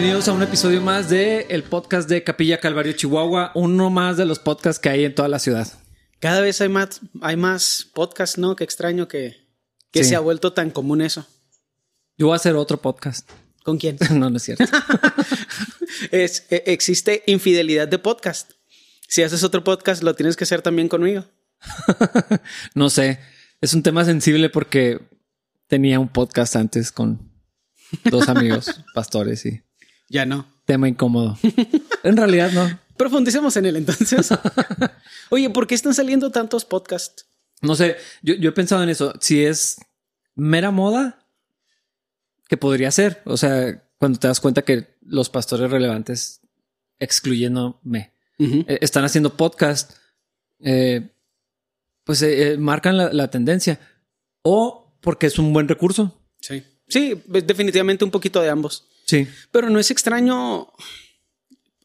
Bienvenidos a un episodio más de el podcast de Capilla Calvario Chihuahua, uno más de los podcasts que hay en toda la ciudad. Cada vez hay más, hay más podcasts, ¿no? Qué extraño que, que Sí. se ha vuelto tan común eso. Yo voy a hacer otro podcast. ¿Con quién? No, no es cierto. es, e- existe infidelidad de podcast. Si haces otro podcast, lo tienes que hacer también conmigo. No sé. Es un tema sensible porque tenía un podcast antes con dos amigos pastores y Ya no. tema incómodo. En realidad no. Profundicemos en él entonces. Oye, ¿por qué están saliendo tantos podcasts? No sé. Yo, yo he pensado en eso. Si es mera moda, que podría ser. O sea, cuando te das cuenta que los pastores relevantes, excluyéndome, eh, están haciendo podcast, eh, pues eh, marcan la, la tendencia. O porque es un buen recurso. Sí. Sí, definitivamente un poquito de ambos. Sí. Pero no es extraño.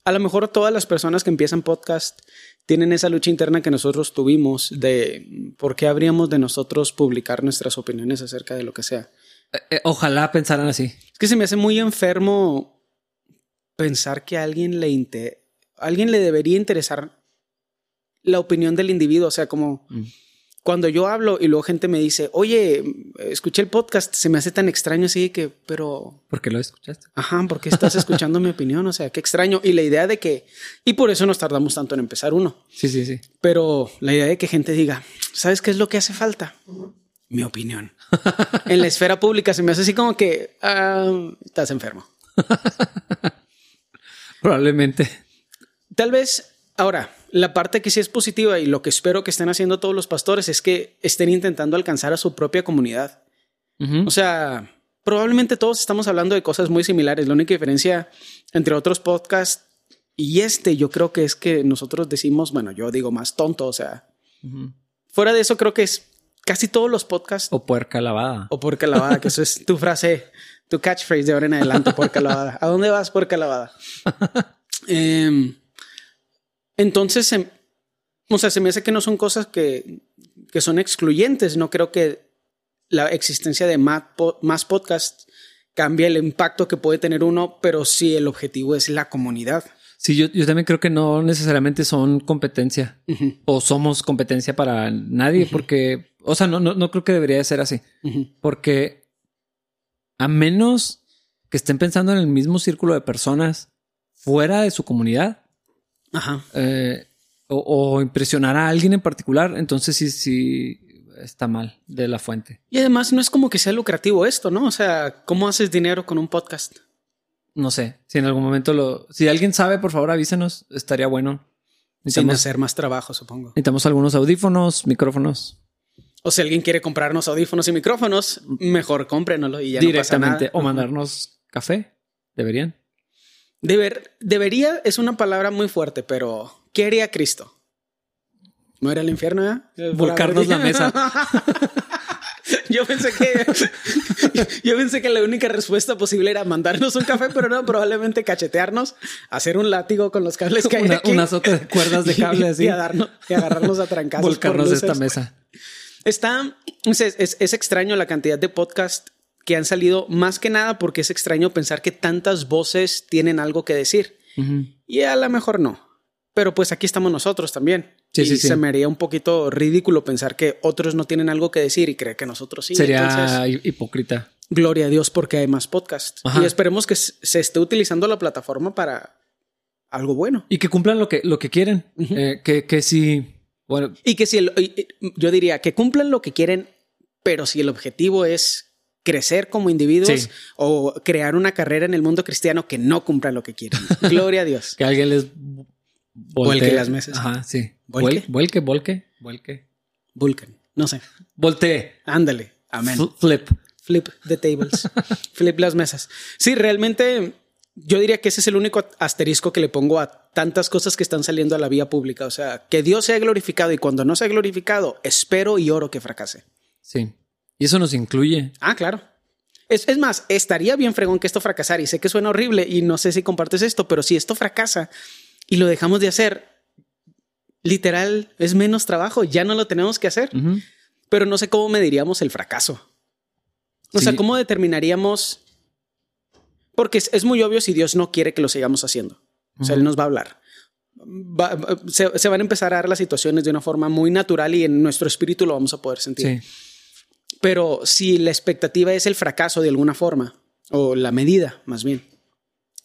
A lo mejor todas las personas que empiezan podcast tienen esa lucha interna que nosotros tuvimos de por qué habríamos de nosotros publicar nuestras opiniones acerca de lo que sea. Eh, eh, ojalá pensaran así. Es que se me hace muy enfermo pensar que a alguien le, inte- a alguien le debería interesar la opinión del individuo. O sea, como Mm. Cuando yo hablo y luego gente me dice, oye, escuché el podcast, se me hace tan extraño así que, pero ¿Por qué lo escuchaste? Ajá, porque estás escuchando mi opinión, o sea, qué extraño. Y la idea de que, y por eso nos tardamos tanto en empezar uno, Sí, sí, sí. pero la idea de que gente diga, ¿sabes qué es lo que hace falta? Mi opinión. en la esfera pública se me hace así como que ah, estás enfermo. Probablemente. Tal vez, ahora, la parte que sí es positiva y lo que espero que estén haciendo todos los pastores es que estén intentando alcanzar a su propia comunidad. O sea, probablemente todos estamos hablando de cosas muy similares. La única diferencia entre otros podcasts y este, yo creo que es que nosotros decimos, bueno, yo digo más tonto. O sea, fuera de eso, creo que es casi todos los podcasts O puerca lavada. o por lavada, que eso es tu frase, tu catchphrase de ahora en adelante, por lavada. ¿A dónde vas, por lavada? Em, entonces, em, o sea, se me hace que no son cosas que, que son excluyentes. No creo que la existencia de más, po- más podcasts cambie el impacto que puede tener uno, pero sí el objetivo es la comunidad. Sí, yo, yo también creo que no necesariamente son competencia o somos competencia para nadie, porque, o sea, no, no, no creo que debería de ser así, porque a menos que estén pensando en el mismo círculo de personas fuera de su comunidad Ajá. eh, o, o impresionar a alguien en particular, entonces sí, sí está mal de la fuente. Y además no es como que sea lucrativo esto, ¿no? O sea, ¿cómo haces dinero con un podcast? No sé si en algún momento lo, si alguien sabe, por favor avísenos, estaría bueno. Sin hacer más trabajo, supongo. necesitamos algunos audífonos, micrófonos O si alguien quiere comprarnos audífonos y micrófonos, mejor cómprenoslo y ya directamente no pasa nada. o mandarnos café. Deberían. Deber, debería es una palabra muy fuerte, pero ¿qué haría Cristo? ¿No era el infierno? eh? Volcarnos la mesa. yo pensé que yo pensé que la única respuesta posible era mandarnos un café, pero no, probablemente cachetearnos, hacer un látigo con los cables que hay Una, aquí. un azote de cuerdas de cable y, así. y a darnos- y agarrarnos a trancazos. Volcarnos de esta mesa. Está, es, es- es extraño la cantidad de podcasts que han salido, más que nada porque es extraño pensar que tantas voces tienen algo que decir. Y a lo mejor no. Pero pues aquí estamos nosotros también. Sí, y sí, sí. se me haría un poquito ridículo pensar que otros no tienen algo que decir y creer que nosotros sí. Sería Entonces, hipócrita. gloria a Dios porque hay más podcasts. Ajá. Y esperemos que se esté utilizando la plataforma para algo bueno. Y que cumplan lo que, lo que quieren. Eh, que, que sí. Bueno, Y que si el- yo diría que cumplan lo que quieren, pero si el objetivo es crecer como individuos Sí. o crear una carrera en el mundo cristiano que no cumplan lo que quieren. Gloria a Dios. que alguien les Vuelque las mesas. Ajá, sí. Vuelque, vuelque, vuelque. Vulcan. No sé. Voltee. Ándale. Amén. Fl- Flip. Flip the tables. Flip las mesas. Sí, realmente yo diría que ese es el único asterisco que le pongo a tantas cosas que están saliendo a la vía pública. O sea, que Dios sea glorificado y cuando no sea glorificado, espero y oro que fracase. Sí. Y eso nos incluye. Ah, claro. Es, es más, estaría bien fregón que esto fracasara y sé que suena horrible y no sé si compartes esto, pero si esto fracasa y lo dejamos de hacer, literal, es menos trabajo, ya no lo tenemos que hacer, pero no sé cómo mediríamos el fracaso. O sea. ¿cómo determinaríamos? Porque es, es muy obvio si Dios no quiere que lo sigamos haciendo. O sea, Él nos va a hablar. Va- va- se, se van a empezar a dar las situaciones de una forma muy natural y en nuestro espíritu lo vamos a poder sentir. Sí. Pero si la expectativa es el fracaso de alguna forma, o la medida más bien,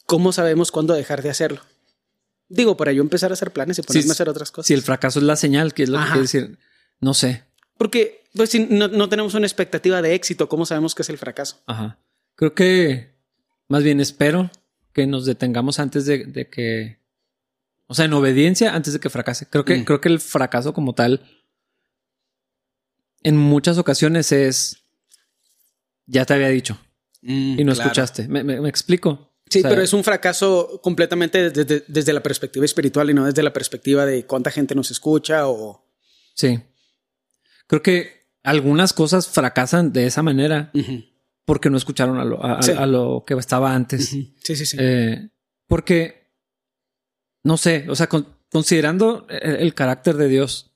¿cómo sabemos cuándo dejar de hacerlo? Digo, para yo empezar a hacer planes y ponerme Sí, a hacer otras cosas. Si el fracaso es la señal, que es lo que quiere decir. No sé. Porque pues, si no, no tenemos una expectativa de éxito, ¿cómo sabemos que es el fracaso? Ajá. Creo que más bien espero que nos detengamos antes de, de que. O sea, en obediencia antes de que fracase. Creo que, Mm. creo que el fracaso como tal. En muchas ocasiones es. Ya te había dicho y no escuchaste. ¿Me, me- me explico? Sí, O sea, pero es un fracaso completamente desde, desde la perspectiva espiritual y no desde la perspectiva de cuánta gente nos escucha o... Sí. Creo que algunas cosas fracasan de esa manera porque no escucharon a lo, a- a- Sí. a lo que estaba antes. Sí, sí, sí. Eh, porque, no sé, o sea, con- considerando el, el carácter de Dios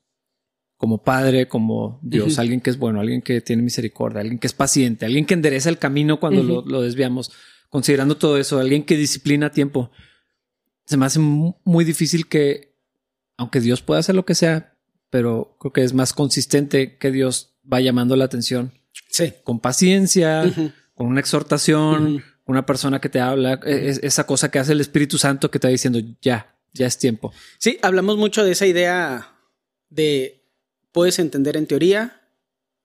como padre, como Dios, alguien que es bueno, alguien que tiene misericordia, alguien que es paciente, alguien que endereza el camino cuando lo, lo desviamos, considerando todo eso, alguien que disciplina a tiempo, se me hace mu- muy difícil que, aunque Dios pueda hacer lo que sea, pero creo que es más consistente que Dios va llamando la atención. Sí. con paciencia, con una exhortación, una persona que te habla, e- es- esa cosa que hace el Espíritu Santo que te va diciendo ya, ya es tiempo. Sí, hablamos mucho de esa idea de puedes entender en teoría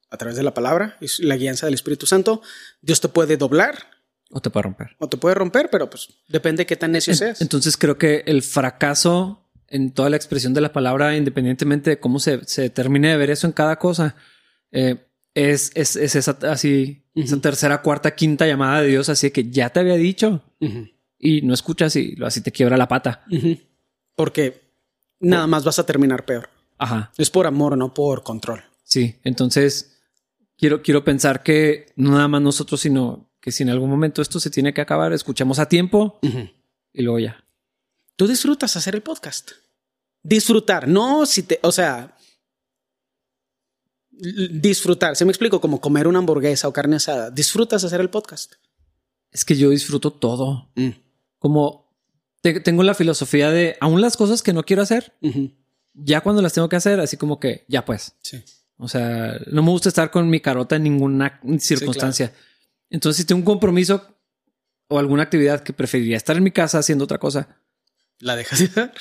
a través de la palabra, es la guianza del Espíritu Santo. Dios te puede doblar O te puede romper. o te puede romper, pero pues depende de qué tan necio En- seas. Entonces creo que el fracaso en toda la expresión de la palabra, independientemente de cómo se, se termine de ver eso en cada cosa, eh, es, es, es esa así, esa tercera, cuarta, quinta llamada de Dios, así que ya te había dicho y no escuchas y lo así te quiebra la pata. Porque nada más vas a terminar peor. Ajá. Es por amor, no por control. Sí, entonces quiero, quiero pensar que no nada más nosotros, sino que si en algún momento esto se tiene que acabar, escuchemos a tiempo y luego ya. Tú disfrutas hacer el podcast. Disfrutar, no si te, o sea, disfrutar. Se me explico como comer una hamburguesa o carne asada. Disfrutas hacer el podcast. Es que yo disfruto todo. Como te- tengo la filosofía de aún las cosas que no quiero hacer. Ya cuando las tengo que hacer, así como que ya pues. Sí. O sea, no me gusta estar con mi carota en ninguna circunstancia. Entonces, si tengo un compromiso o alguna actividad que preferiría estar en mi casa haciendo otra cosa, La dejas de hacer.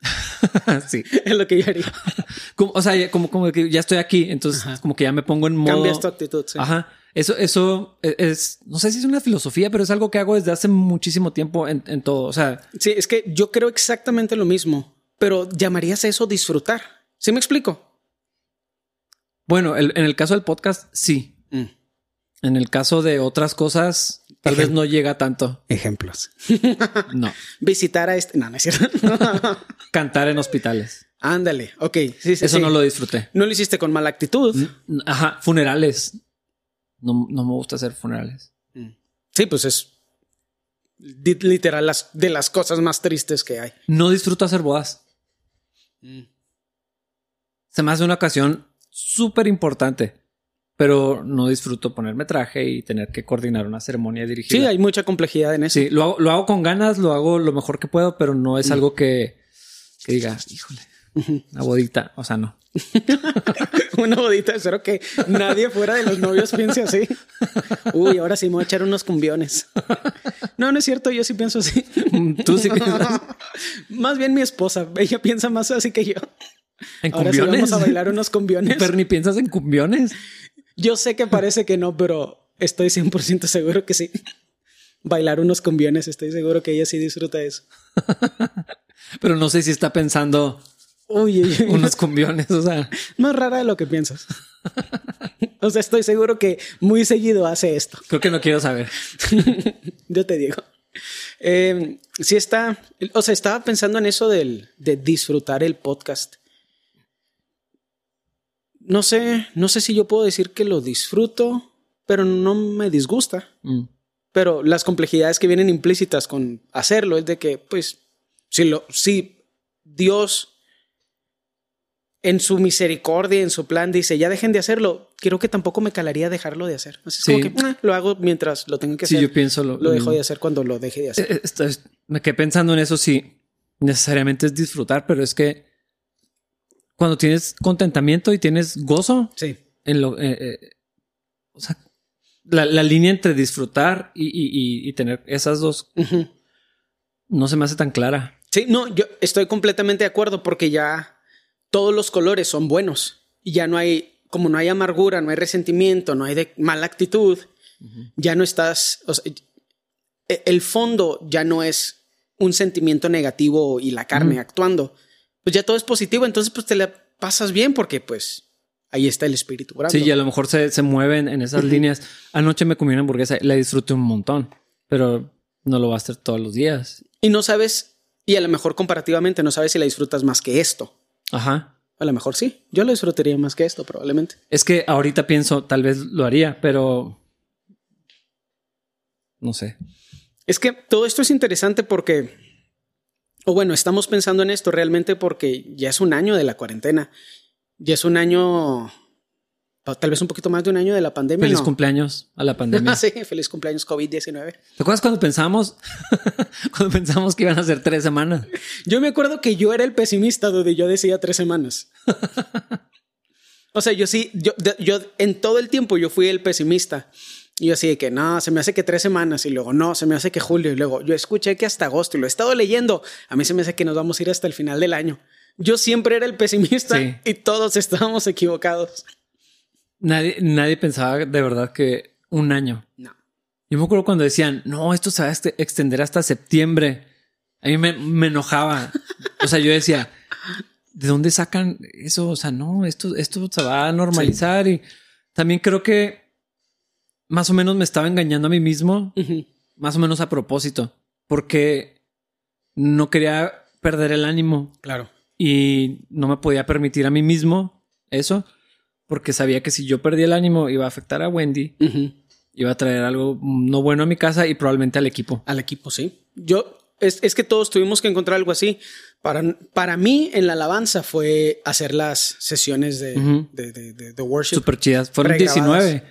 sí. es lo que yo haría. Como, o sea, como, como que ya estoy aquí, entonces Ajá. como que ya me pongo en modo. Cambias tu actitud. sí. Ajá. Eso, eso e- es, no sé si es una filosofía, pero es algo que hago desde hace muchísimo tiempo en, en todo. O sea, Sí, es que yo creo exactamente lo mismo, pero llamarías a eso disfrutar. ¿Sí me explico? bueno, el- en el caso del podcast, sí. En el caso de otras cosas, tal vez no llega tanto. Ejemplos. No. Visitar a este. No, no es cierto. Cantar en hospitales. Ándale. Ok. Sí, sí, Eso sí. no lo disfruté. No lo hiciste con mala actitud. Ajá. Funerales. No, no me gusta hacer funerales. Sí, pues es literal las, de las cosas más tristes que hay. No disfruto hacer bodas. Se me hace una ocasión súper importante, pero no disfruto ponerme traje y tener que coordinar una ceremonia dirigida. Sí, hay mucha complejidad en eso. Sí, lo hago, lo hago con ganas, lo hago lo mejor que puedo, pero no es algo que, que diga, híjole, una bodita. O sea, no. Una bodita, espero que nadie fuera de los novios piense así. Uy, ahora sí me voy a echar unos cumbiones. No, no es cierto, yo sí pienso así. Tú sí piensas Más bien mi esposa, ella piensa más así que yo. en Ahora sí cumbiones. vamos a bailar unos cumbiones. Pero ni piensas en cumbiones. Yo sé que parece que no, pero estoy 100% seguro que sí. Bailar unos cumbiones, estoy seguro que ella sí disfruta eso. Pero no sé si está pensando Uy, uy, uy. unos cumbiones. O sea, más rara de lo que piensas. O sea, estoy seguro que muy seguido hace esto. creo que no quiero saber. Yo te digo. Eh, sí está, o sea, estaba pensando en eso del, de disfrutar el podcast. No sé, no sé si yo puedo decir que lo disfruto, pero no me disgusta. Mm. Pero las complejidades que vienen implícitas con hacerlo es de que, pues, si lo, si Dios en su misericordia, en su plan, dice, ya dejen de hacerlo. Creo que tampoco me calaría dejarlo de hacer. Así es como que "Ah, lo hago mientras lo tengo que Sí, hacer. yo pienso lo, lo dejo mismo. de hacer cuando lo deje de hacer. Eh, esto es- me quedé pensando en eso, sí, necesariamente es disfrutar, pero es que cuando tienes contentamiento y tienes gozo Sí. en lo, eh, eh, o sea, la, la línea entre disfrutar y, y- tener esas dos no se me hace tan clara. Sí, no, yo estoy completamente de acuerdo porque ya todos los colores son buenos y ya no hay, como no hay amargura, no hay resentimiento, no hay de mala actitud, ya no estás, o sea, e- el fondo ya no es un sentimiento negativo y la carne actuando, pues ya todo es positivo, entonces pues te la pasas bien porque pues ahí está el espíritu orando. Sí, y a lo mejor se, se mueven en esas líneas. Anoche me comí una hamburguesa, la disfruté un montón, pero no lo va a hacer todos los días. Y no sabes, y a lo mejor comparativamente no sabes si la disfrutas más que esto. Ajá. A lo mejor sí, yo lo disfrutaría más que esto probablemente. Es que ahorita pienso, tal vez lo haría, pero no sé. Es que todo esto es interesante porque, o bueno, estamos pensando en esto realmente porque ya es un año de la cuarentena. Ya es un año, tal vez un poquito más de un año de la pandemia. Feliz ¿no? cumpleaños a la pandemia. sí, feliz cumpleaños COVID-19. ¿Te acuerdas cuando pensamos, cuando pensamos que iban a ser tres semanas? Yo me acuerdo que yo era el pesimista donde yo decía tres semanas. o sea, yo sí, yo, yo en todo el tiempo yo fui el pesimista. Y yo así de que no, se me hace que tres semanas y luego no, se me hace que julio y luego yo escuché que hasta agosto y lo he estado leyendo. A mí se me hace que nos vamos a ir hasta el final del año. Yo siempre era el pesimista Sí. y todos estábamos equivocados. Nadie, nadie pensaba de verdad que un año. No. Yo me acuerdo cuando decían, no, esto se va a este- extender hasta septiembre. A mí me, me enojaba. O sea, yo decía, ¿de dónde sacan eso? O sea, no, esto, esto se va a normalizar. Y también creo que más o menos me estaba engañando a mí mismo, más o menos a propósito, porque no quería perder el ánimo Claro. y no me podía permitir a mí mismo eso, porque sabía que si yo perdía el ánimo iba a afectar a Wendy, iba a traer algo no bueno a mi casa y probablemente al equipo. Al equipo, sí. Yo, es, es que todos tuvimos que encontrar algo así. Para, para mí, en la alabanza fue hacer las sesiones de, de, de, de- de worship. Súper chidas. Fueron Pregrabadas. 19.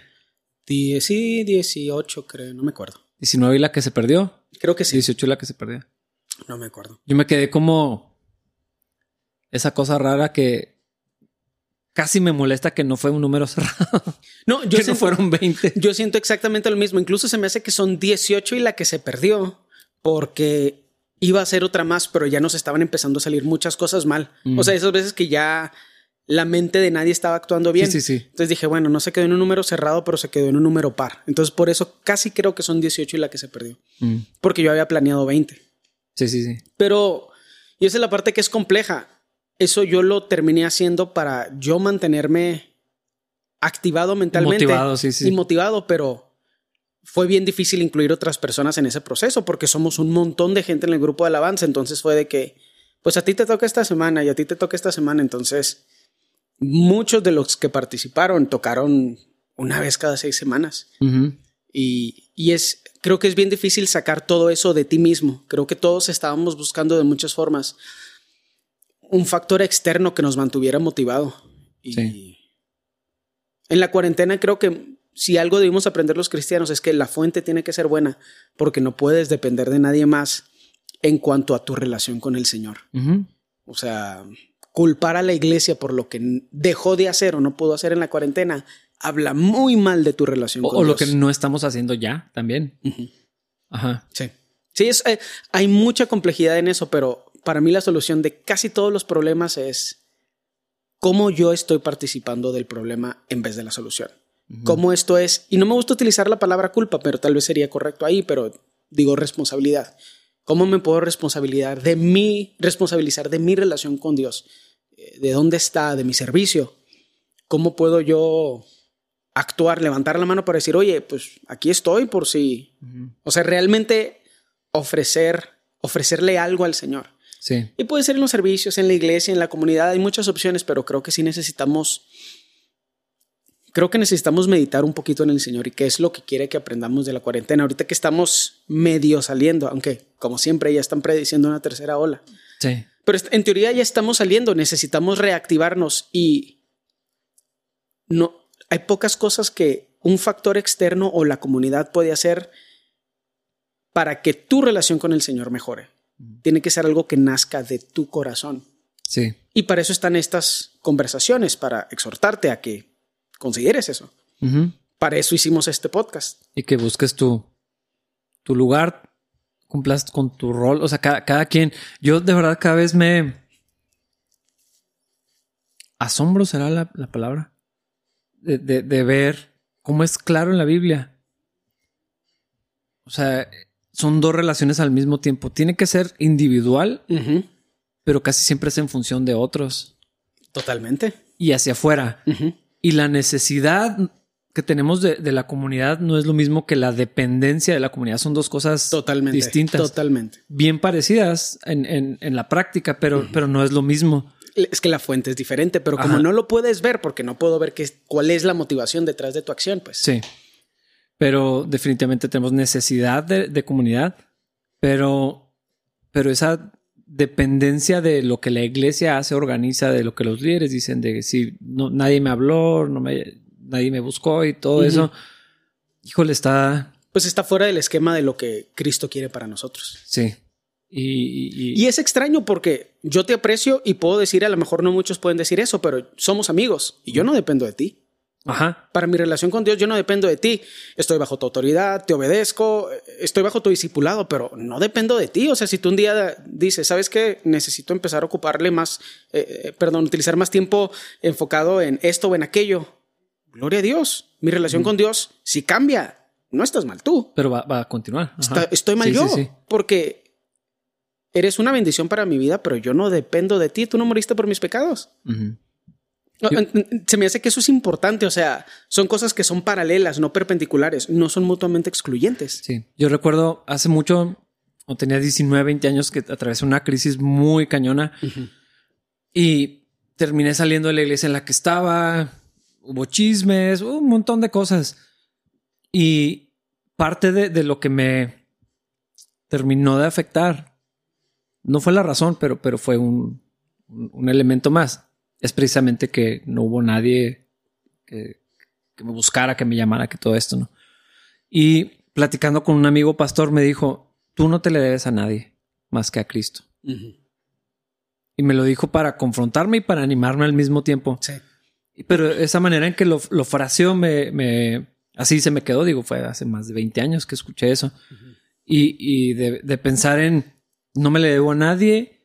Die- sí, 18, creo, no me acuerdo. 19 y la que se perdió. Creo que sí. 18 y la que se perdió. No me acuerdo. Yo me quedé como esa cosa rara que casi me molesta que no fue un número cerrado. No, yo que no fueron 20. yo siento exactamente lo mismo. Incluso se me hace que son 18 y la que se perdió porque iba a ser otra más, pero ya nos estaban empezando a salir muchas cosas mal. Mm. O sea, esas veces que ya la mente de nadie estaba actuando bien. Sí, sí, sí. Entonces dije, bueno, no se quedó en un número cerrado, pero se quedó en un número par. Entonces por eso casi creo que son 18 y la que se perdió. Mm. Porque yo había planeado 20. Sí, sí, sí. Pero, y esa es la parte que es compleja. Eso yo lo terminé haciendo para yo mantenerme activado mentalmente. Motivado, sí, sí. Y motivado, pero fue bien difícil incluir otras personas en ese proceso porque somos un montón de gente en el grupo de alabanza. Entonces fue de que, pues a ti te toca esta semana y a ti te toca esta semana. Entonces, muchos de los que participaron tocaron una vez cada seis semanas. Y, y es, creo que es bien difícil sacar todo eso de ti mismo. Creo que todos estábamos buscando de muchas formas un factor externo que nos mantuviera motivado. Y Sí. en la cuarentena creo que si algo debimos aprender los cristianos es que la fuente tiene que ser buena porque no puedes depender de nadie más en cuanto a tu relación con el Señor. O sea, culpar a la iglesia por lo que dejó de hacer o no pudo hacer en la cuarentena habla muy mal de tu relación O, con o lo Dios. que no estamos haciendo ya también. Ajá. Sí. Sí, es, eh, hay mucha complejidad en eso, pero para mí la solución de casi todos los problemas es cómo yo estoy participando del problema en vez de la solución. Cómo esto es, y no me gusta utilizar la palabra culpa, pero tal vez sería correcto ahí, pero digo responsabilidad. ¿Cómo me puedo responsabilizar de mí, responsabilizar de mi relación con Dios? Eh, ¿De dónde está? ¿De mi servicio? ¿Cómo puedo yo actuar, levantar la mano para decir, oye, pues aquí estoy por si o sea, realmente ofrecer, ofrecerle algo al Señor. Sí. Y puede ser en los servicios, en la iglesia, en la comunidad, hay muchas opciones, pero creo que sí necesitamos, creo que necesitamos meditar un poquito en el Señor y qué es lo que quiere que aprendamos de la cuarentena. Ahorita que estamos medio saliendo, aunque como siempre ya están prediciendo una tercera ola, Sí. Pero en teoría ya estamos saliendo, necesitamos reactivarnos y no hay pocas cosas que un factor externo o la comunidad puede hacer para que tu relación con el Señor mejore. Tiene que ser algo que nazca de tu corazón. Sí. Y para eso están estas conversaciones, para exhortarte a que consideres eso. Para eso hicimos este podcast. Y que busques tu, tu lugar, cumplas con tu rol. O sea, cada, cada quien. Yo de verdad cada vez me. Asombro será la, la palabra. De, de, de, ver cómo es claro en la Biblia. O sea, son dos relaciones al mismo tiempo. Tiene que ser individual, pero casi siempre es en función de otros. Totalmente. Y hacia afuera. Y la necesidad que tenemos de, de, la comunidad no es lo mismo que la dependencia de la comunidad. Son dos cosas totalmente, distintas. Totalmente. Bien parecidas en, en, en la práctica, pero, uh -huh. pero no es lo mismo. Es que la fuente es diferente, pero como Ajá. no lo puedes ver, porque no puedo ver qué, cuál es la motivación detrás de tu acción, pues. Sí. Pero definitivamente tenemos necesidad de, de comunidad, pero, pero esa dependencia de lo que la iglesia hace, organiza, de lo que los líderes dicen, de si no, nadie me habló, no me, nadie me buscó y todo uh -huh. eso, híjole, está... Pues está fuera del esquema de lo que Cristo quiere para nosotros. Sí. Y, y, y, es extraño porque yo te aprecio y puedo decir, a lo mejor no muchos pueden decir eso, pero somos amigos y yo no dependo de ti. Ajá. Para mi relación con Dios, yo no dependo de ti. Estoy bajo tu autoridad, te obedezco, estoy bajo tu discipulado, pero no dependo de ti. O sea, si tú un día dices, ¿sabes qué? Necesito empezar a ocuparle más, eh, perdón, utilizar más tiempo enfocado en esto o en aquello. Gloria a Dios. Mi relación mm. con Dios, si cambia, no estás mal tú. Pero va, va a continuar. Está, estoy mal sí, yo. Sí, sí. Porque eres una bendición para mi vida, pero yo no dependo de ti. Tú no moriste por mis pecados. Uh -huh. Se me hace que eso es importante. O sea, son cosas que son paralelas, no perpendiculares, no son mutuamente excluyentes. Sí. Yo recuerdo hace mucho, cuando tenía 19, 20 años, que atravesé una crisis muy cañona uh -huh. y terminé saliendo de la iglesia en la que estaba. Hubo chismes, un montón de cosas. Y parte de, de lo que me terminó de afectar no fue la razón, pero, pero fue un, un, elemento más. Es precisamente que no hubo nadie que, que, me buscara, que me llamara, que todo esto, ¿no? Y platicando con un amigo pastor me dijo, tú no te le debes a nadie más que a Cristo. Uh -huh. Y me lo dijo para confrontarme y para animarme al mismo tiempo. Sí. Pero esa manera en que lo, lo fraseó me, me, así se me quedó, digo, fue hace más de 20 años que escuché eso. Uh -huh. Y, y de, de pensar en no me le debo a nadie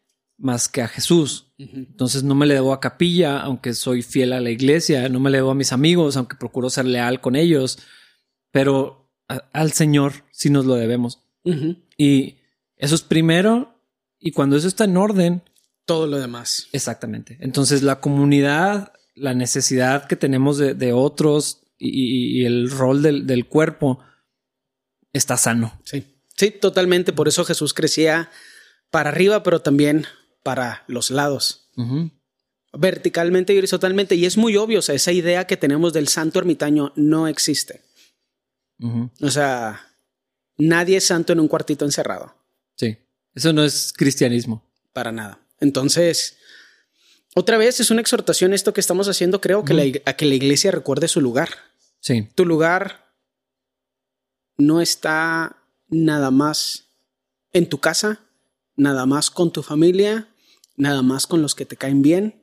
más que a Jesús. Uh -huh. Entonces no me le debo a capilla, aunque soy fiel a la iglesia. No me le debo a mis amigos, aunque procuro ser leal con ellos. Pero a, al Señor sí nos lo debemos. Uh -huh. Y eso es primero. Y cuando eso está en orden... Todo lo demás. Exactamente. Entonces la comunidad, la necesidad que tenemos de, de otros y, y, el rol del, del cuerpo está sano. Sí. Sí, totalmente. Por eso Jesús crecía para arriba, pero también para los lados. Uh -huh. Verticalmente y horizontalmente. Y es muy obvio, o sea, esa idea que tenemos del santo ermitaño no existe. Uh -huh. O sea, nadie es santo en un cuartito encerrado. Sí, eso no es cristianismo. Para nada. Entonces, otra vez es una exhortación esto que estamos haciendo, creo, uh -huh. que la, a que la iglesia recuerde su lugar. Sí. Tu lugar no está nada más en tu casa, nada más con tu familia, nada más con los que te caen bien.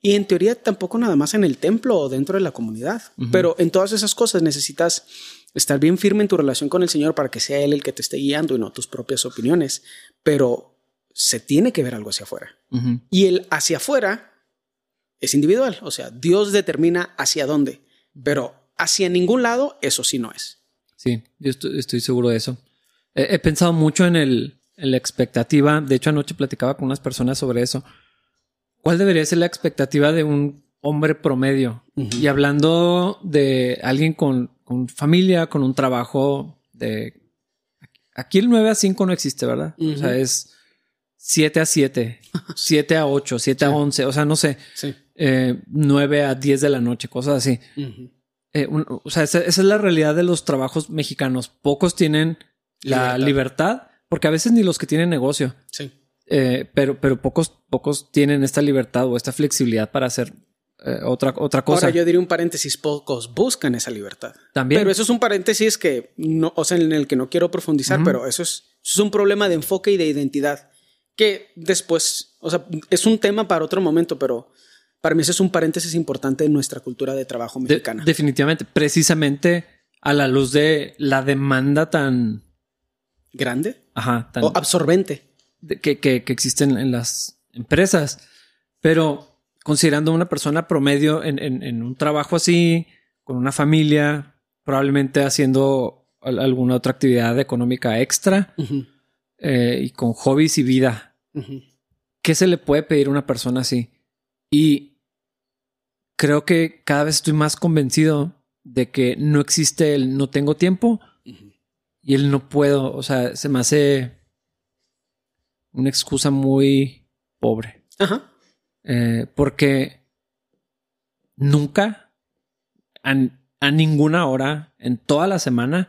Y en teoría tampoco nada más en el templo o dentro de la comunidad. Uh -huh. Pero en todas esas cosas necesitas estar bien firme en tu relación con el Señor para que sea Él el que te esté guiando y no tus propias opiniones. Pero se tiene que ver algo hacia afuera. Uh -huh. Y el hacia afuera es individual. O sea, Dios determina hacia dónde. Pero hacia ningún lado, eso sí no es. Sí, yo estoy, estoy seguro de eso. He, he pensado mucho en el, la expectativa. De hecho, anoche platicaba con unas personas sobre eso. ¿Cuál debería ser la expectativa de un hombre promedio? Uh -huh. Y hablando de alguien con, con, familia, con un trabajo de... Aquí el 9 a 5 no existe, ¿verdad? Uh -huh. O sea, es 7 a 7, 7 a 8, 7 sí. a 11, o sea, no sé. Sí. Eh, 9 a 10 de la noche, cosas así. Uh -huh. eh, un, o sea, esa, esa, es la realidad de los trabajos mexicanos. Pocos tienen la libertad, libertad porque a veces ni los que tienen negocio. Sí. eh, pero, pero pocos, pocos tienen esta libertad o esta flexibilidad para hacer eh, otra, otra cosa. Ahora yo diría un paréntesis, pocos buscan esa libertad. También. Pero eso es un paréntesis que no, o sea, en el que no quiero profundizar, pero eso es, eso es un problema de enfoque y de identidad que después, o sea, es un tema para otro momento, pero para mí eso es un paréntesis importante en nuestra cultura de trabajo mexicana. De, definitivamente, precisamente a la luz de la demanda tan grande, ajá, tan o absorbente que, que, que existen en las empresas. Pero considerando una persona promedio en, en, en, un trabajo así, con una familia, probablemente haciendo alguna otra actividad económica extra eh, y con hobbies y vida, ¿qué se le puede pedir a una persona así? Y creo que cada vez estoy más convencido de que no existe el no tengo tiempo y el no puedo. O sea, se me hace una excusa muy pobre. Ajá. Eh, porque nunca, a, ninguna hora, en toda la semana,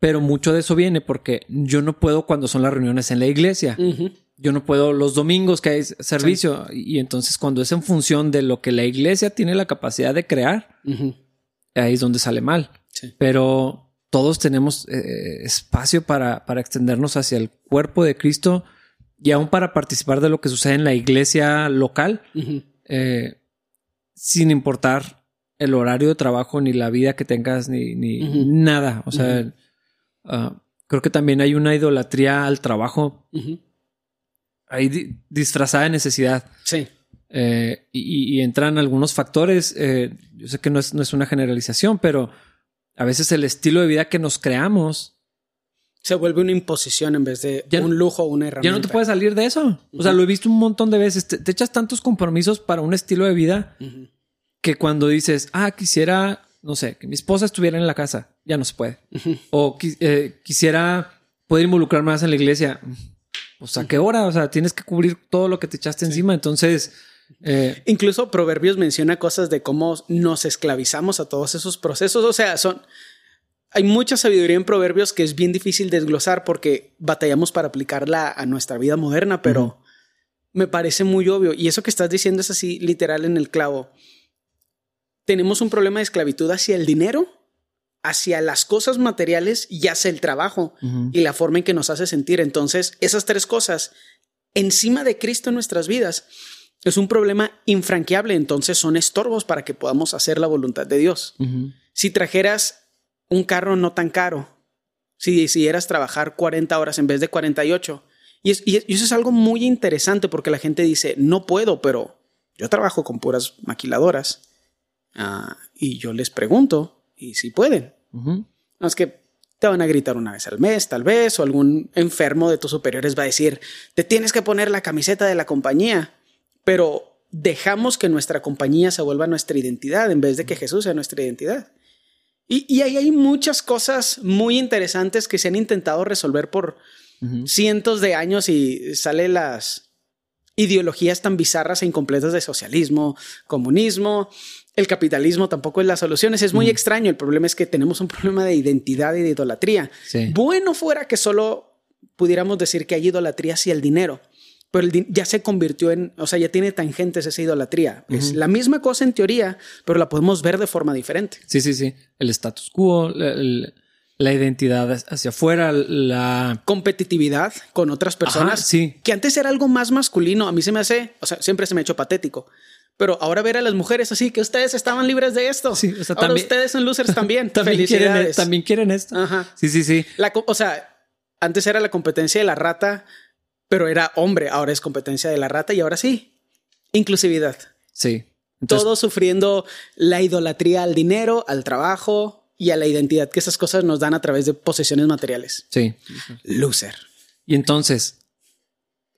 pero mucho de eso viene porque yo no puedo cuando son las reuniones en la iglesia. Yo no puedo los domingos que hay servicio. Y entonces cuando es en función de lo que la iglesia tiene la capacidad de crear, ahí es donde sale mal. Pero todos tenemos eh, espacio para, para extendernos hacia el cuerpo de Cristo y aún para participar de lo que sucede en la iglesia local, eh, sin importar el horario de trabajo, ni la vida que tengas, ni, ni nada. O sea, uh, creo que también hay una idolatría al trabajo ahí disfrazada de necesidad. Sí. Eh, y, y, entran algunos factores. Yo sé que no es, no es una generalización, pero a veces el estilo de vida que nos creamos se vuelve una imposición en vez de un lujo o una herramienta. Ya no te puedes salir de eso. O sea, lo he visto un montón de veces. Te, echas tantos compromisos para un estilo de vida que cuando dices, ah, quisiera, no sé, que mi esposa estuviera en la casa, ya no se puede. O eh, quisiera poder involucrar más en la iglesia. Pues a qué hora? O sea, tienes que cubrir todo lo que te echaste encima. Entonces, eh, Incluso Proverbios menciona cosas de cómo nos esclavizamos a todos esos procesos. O sea, son hay mucha sabiduría en proverbios que es bien difícil desglosar porque batallamos para aplicarla a nuestra vida moderna, pero me parece muy obvio. Y eso que estás diciendo es así literal en el clavo. Tenemos un problema de esclavitud hacia el dinero, hacia las cosas materiales y hacia el trabajo y la forma en que nos hace sentir. Entonces, esas tres cosas encima de Cristo en nuestras vidas es un problema infranqueable. Entonces, son estorbos para que podamos hacer la voluntad de Dios. Si trajeras un carro no tan caro si decidieras trabajar 40 horas en vez de 48. Y, y, eso es algo muy interesante porque la gente dice, no puedo, pero yo trabajo con puras maquiladoras. Ah, y yo les pregunto, ¿y si pueden? No es que te van a gritar una vez al mes, tal vez, o algún enfermo de tus superiores va a decir, te tienes que poner la camiseta de la compañía, pero dejamos que nuestra compañía se vuelva nuestra identidad en vez de que Jesús sea nuestra identidad. Y, ahí hay muchas cosas muy interesantes que se han intentado resolver por cientos de años y sale las ideologías tan bizarras e incompletas de socialismo, comunismo, el capitalismo tampoco es la solución. Es muy extraño. El problema es que tenemos un problema de identidad y de idolatría. Bueno fuera que solo pudiéramos decir que hay idolatría hacia el dinero pero ya se convirtió en, o sea, ya tiene tangentes esa idolatría. Es la misma cosa en teoría, pero la podemos ver de forma diferente. Sí, sí, sí. El status quo, la, identidad hacia afuera, la competitividad con otras personas. sí. Que antes era algo más masculino. A mí se me hace, o sea, siempre se me ha hecho patético. Pero ahora ver a las mujeres así, que ustedes estaban libres de esto. Sí, o sea, ahora ustedes son losers también. también, quieren, e-, también quieren esto. Ajá. Sí, sí, sí. La, o sea, antes era la competencia de la rata pero era hombre, ahora es competencia de la rata y ahora sí, inclusividad. Sí. Todos sufriendo la idolatría al dinero, al trabajo y a la identidad que esas cosas nos dan a través de posesiones materiales. Sí. Loser. Y entonces,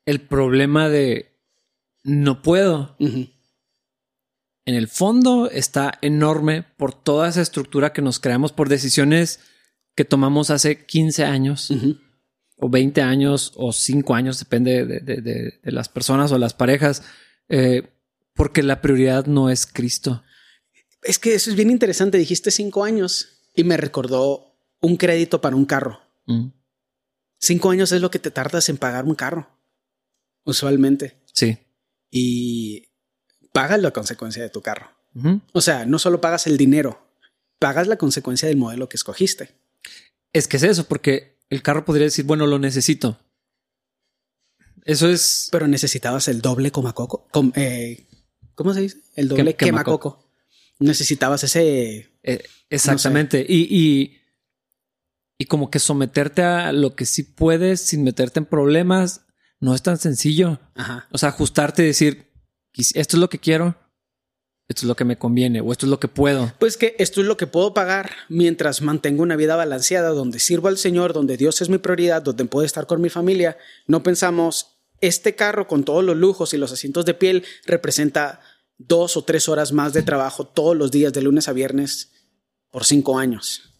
el problema de no puedo, en el fondo está enorme por toda esa estructura que nos creamos por decisiones que tomamos hace 15 años o 20 años o 5 años, depende de, las personas o las parejas, eh, porque la prioridad no es Cristo. Es que eso es bien interesante. Dijiste 5 años y me recordó un crédito para un carro. 5 mm. años es lo que te tardas en pagar un carro. usualmente. Sí. Y pagas la consecuencia de tu carro. O sea, no solo pagas el dinero, pagas la consecuencia del modelo que escogiste. Es que es eso, porque el carro podría decir, bueno, lo necesito. Eso es. Pero necesitabas el doble comacoco. com- eh, ¿Cómo se dice? El doble Quem- quemacoco. quemacoco. Necesitabas ese. eh, exactamente. Y, y, y como que someterte a lo que sí puedes sin meterte en problemas no es tan sencillo. Ajá. O sea, ajustarte y decir, "Quis- esto es lo que quiero, esto es lo que me conviene o esto es lo que puedo. Pues que esto es lo que puedo pagar mientras mantengo una vida balanceada, donde sirvo al Señor, donde Dios es mi prioridad, donde puedo estar con mi familia. No pensamos, este carro con todos los lujos y los asientos de piel representa dos o tres horas más de trabajo todos los días de lunes a viernes por cinco años.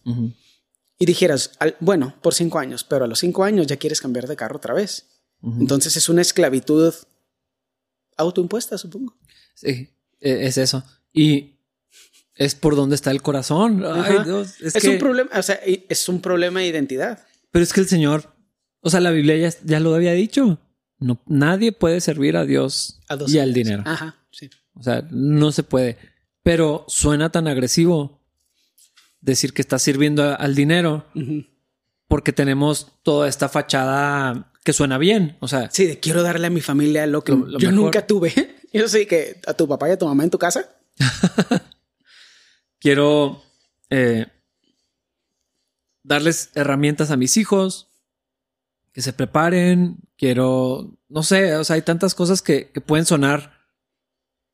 Y dijeras, al- bueno, por cinco años, pero a los cinco años ya quieres cambiar de carro otra vez. Entonces es una esclavitud autoimpuesta, supongo. Sí, es eso. Y es por donde está el corazón. Ay, Ajá. Dios, es, Es, que- un problema, o sea, es un problema de identidad. Pero es que el Señor, o sea, la Biblia ya, ya lo había dicho. No, nadie puede servir a Dios A y al dinero. Ajá, sí. O sea, no se puede. Pero suena tan agresivo decir que estás sirviendo a- al dinero porque tenemos toda esta fachada que suena bien. O sea, Sí, de quiero darle a mi familia lo que Lo- lo yo mejor. nunca tuve. Yo sé que a tu papá y a tu mamá en tu casa. quiero eh, darles herramientas a mis hijos, que se preparen, quiero, no sé, o sea, hay tantas cosas que, que pueden sonar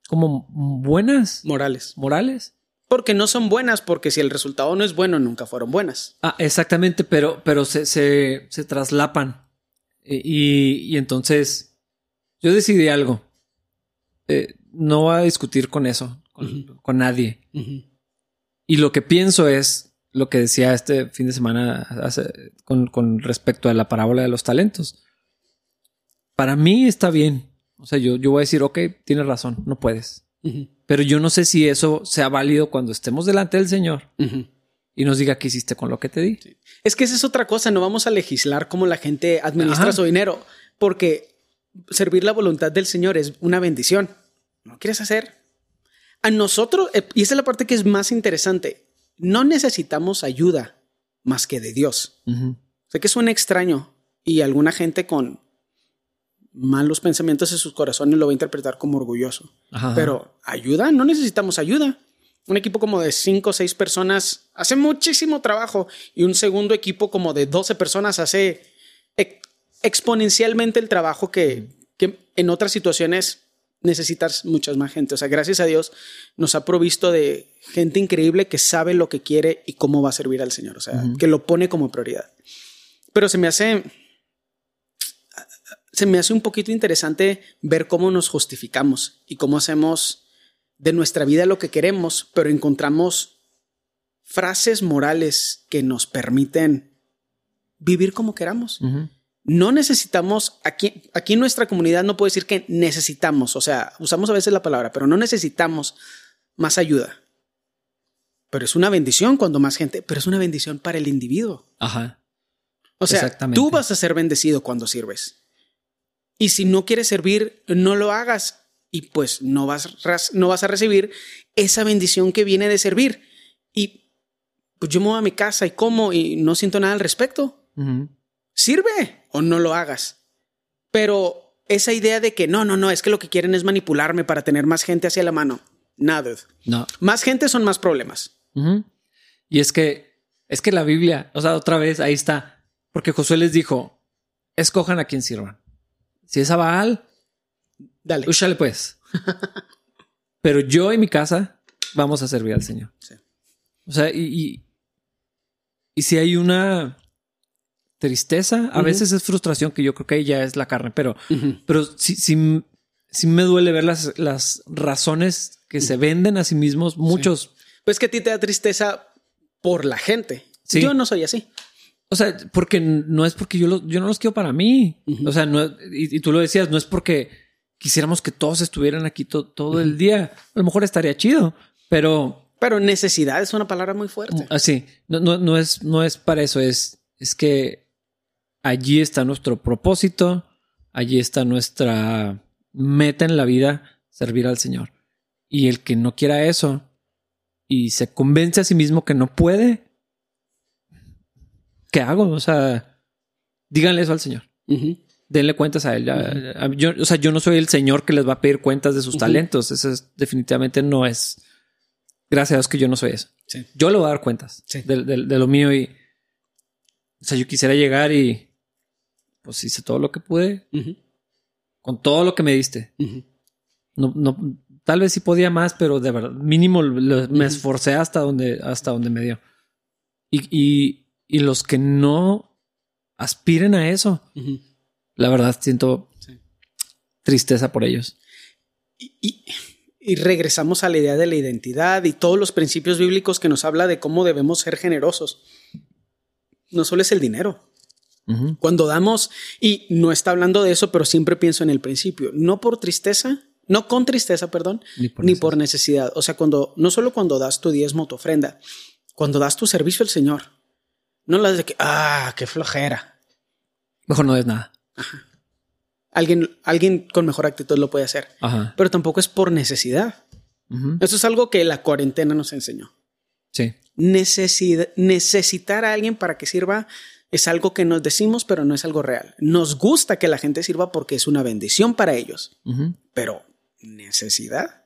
como buenas, Morales. morales. Porque no son buenas, porque si el resultado no es bueno, nunca fueron buenas. Ah, exactamente, pero, pero se, se, se traslapan. Y, y- y entonces yo decidí algo. Eh, no voy a discutir con eso, con, con nadie. Y lo que pienso es lo que decía este fin de semana hace- con, con respecto a la parábola de los talentos. Para mí está bien. O sea, yo, yo voy a decir, ok, tienes razón, no puedes. Pero yo no sé si eso sea válido cuando estemos delante del Señor y nos diga qué hiciste con lo que te di. Es que esa es otra cosa, no vamos a legislar cómo la gente administra Ajá. su dinero, porque servir la voluntad del Señor es una bendición. ¿No quieres hacer? A nosotros, eh, y esa es la parte que es más interesante, no necesitamos ayuda más que de Dios. Ujú. Sé que suena extraño y alguna gente con malos pensamientos en sus corazones lo va a interpretar como orgulloso. Ajá. Pero ayuda, no necesitamos ayuda. Un equipo como de 5 o 6 personas hace muchísimo trabajo y un segundo equipo como de 12 personas hace exponencialmente el trabajo que, que en otras situaciones necesitas muchas más gente. O sea, gracias a Dios nos ha provisto de gente increíble que sabe lo que quiere y cómo va a servir al Señor. O sea, que lo pone como prioridad. Pero se me hace se me hace un poquito interesante ver cómo nos justificamos y cómo hacemos de nuestra vida lo que queremos, pero encontramos frases morales que nos permiten vivir como queramos. No necesitamos, aquí, aquí en nuestra comunidad no puedo decir que necesitamos, o sea, usamos a veces la palabra, pero no necesitamos más ayuda. Pero es una bendición cuando más gente, pero es una bendición para el individuo. Ajá. O sea, tú vas a ser bendecido cuando sirves. Y si no quieres servir, no lo hagas y pues no vas, no vas a recibir esa bendición que viene de servir. Y pues yo me voy a mi casa y como y no siento nada al respecto. Sirve o no lo hagas. Pero esa idea de que no, no, no, es que lo que quieren es manipularme para tener más gente hacia la mano. Nada. No. Más gente son más problemas. Y es que, es que la Biblia, o sea, otra vez ahí está, porque Josué les dijo, escojan a quien sirvan. Si es a Baal, Dale. úchale pues. Pero yo y mi casa vamos a servir al Señor. Sí. O sea, y, y, y si hay una tristeza, a veces es frustración, que yo creo que ahí ya es la carne, pero, pero sí, sí, sí me duele ver las, las razones que se venden a sí mismos, muchos. Pues que a ti te da tristeza por la gente. Sí. Yo no soy así. O sea, porque no es porque yo, los, yo no los quiero para mí. O sea, no, y, y tú lo decías, no es porque quisiéramos que todos estuvieran aquí to- todo el día. A lo mejor estaría chido, pero Pero necesidad es una palabra muy fuerte. así, no, no, no es, no es para eso, es, es que allí está nuestro propósito, allí está nuestra meta en la vida, servir al Señor. Y el que no quiera eso y se convence a sí mismo que no puede, ¿qué hago? O sea, díganle eso al Señor. Denle cuentas a él. yo, o sea, yo no soy el Señor que les va a pedir cuentas de sus talentos. Eso definitivamente no es. Gracias a Dios que yo no soy eso. Yo le voy a dar cuentas de, de, lo mío y. O sea, yo quisiera llegar y. Pues hice todo lo que pude. Con todo lo que me diste. No, no, tal vez sí podía más, pero de verdad, mínimo me esforcé hasta donde, hasta donde me dio. Y, y, y los que no aspiren a eso, la verdad siento tristeza por ellos. Y, y, regresamos a la idea de la identidad y todos los principios bíblicos que nos habla de cómo debemos ser generosos. No solo es el dinero. Cuando damos, y no está hablando de eso, pero siempre pienso en el principio, no por tristeza, no con tristeza, perdón, ni por, necesidad. O sea, cuando, no solo cuando das tu diezmo, tu ofrenda, cuando das tu servicio al Señor, no las de que, ah, qué flojera. Mejor no des nada. Alguien, alguien con mejor actitud lo puede hacer. Pero tampoco es por necesidad. Eso es algo que la cuarentena nos enseñó. Sí. necesitar a alguien para que sirva es algo que nos decimos, pero no es algo real. Nos gusta que la gente sirva porque es una bendición para ellos. Pero necesidad.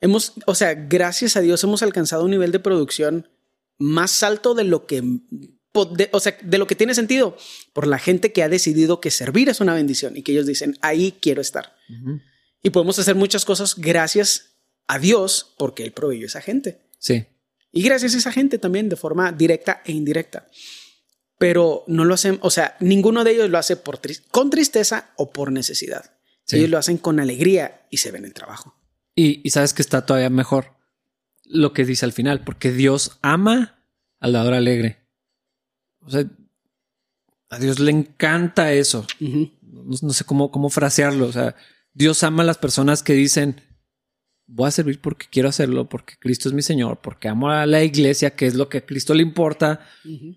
Hemos, o sea, gracias a Dios hemos alcanzado un nivel de producción más alto de lo que, o sea, de lo que tiene sentido por la gente que ha decidido que servir es una bendición y que ellos dicen, ahí quiero estar. Y podemos hacer muchas cosas gracias a Dios porque Él proveyó a esa gente. Sí. Y gracias a esa gente también de forma directa e indirecta. Pero no lo hacen, o sea, ninguno de ellos lo hace por con tristeza o por necesidad. Ellos lo hacen con alegría y se ven el trabajo. Y, y sabes que está todavía mejor lo que dice al final, porque Dios ama al dador alegre. O sea, a Dios le encanta eso. no, sé cómo, cómo frasearlo. O sea, Dios ama a las personas que dicen, voy a servir porque quiero hacerlo, porque Cristo es mi Señor, porque amo a la iglesia, que es lo que a Cristo le importa,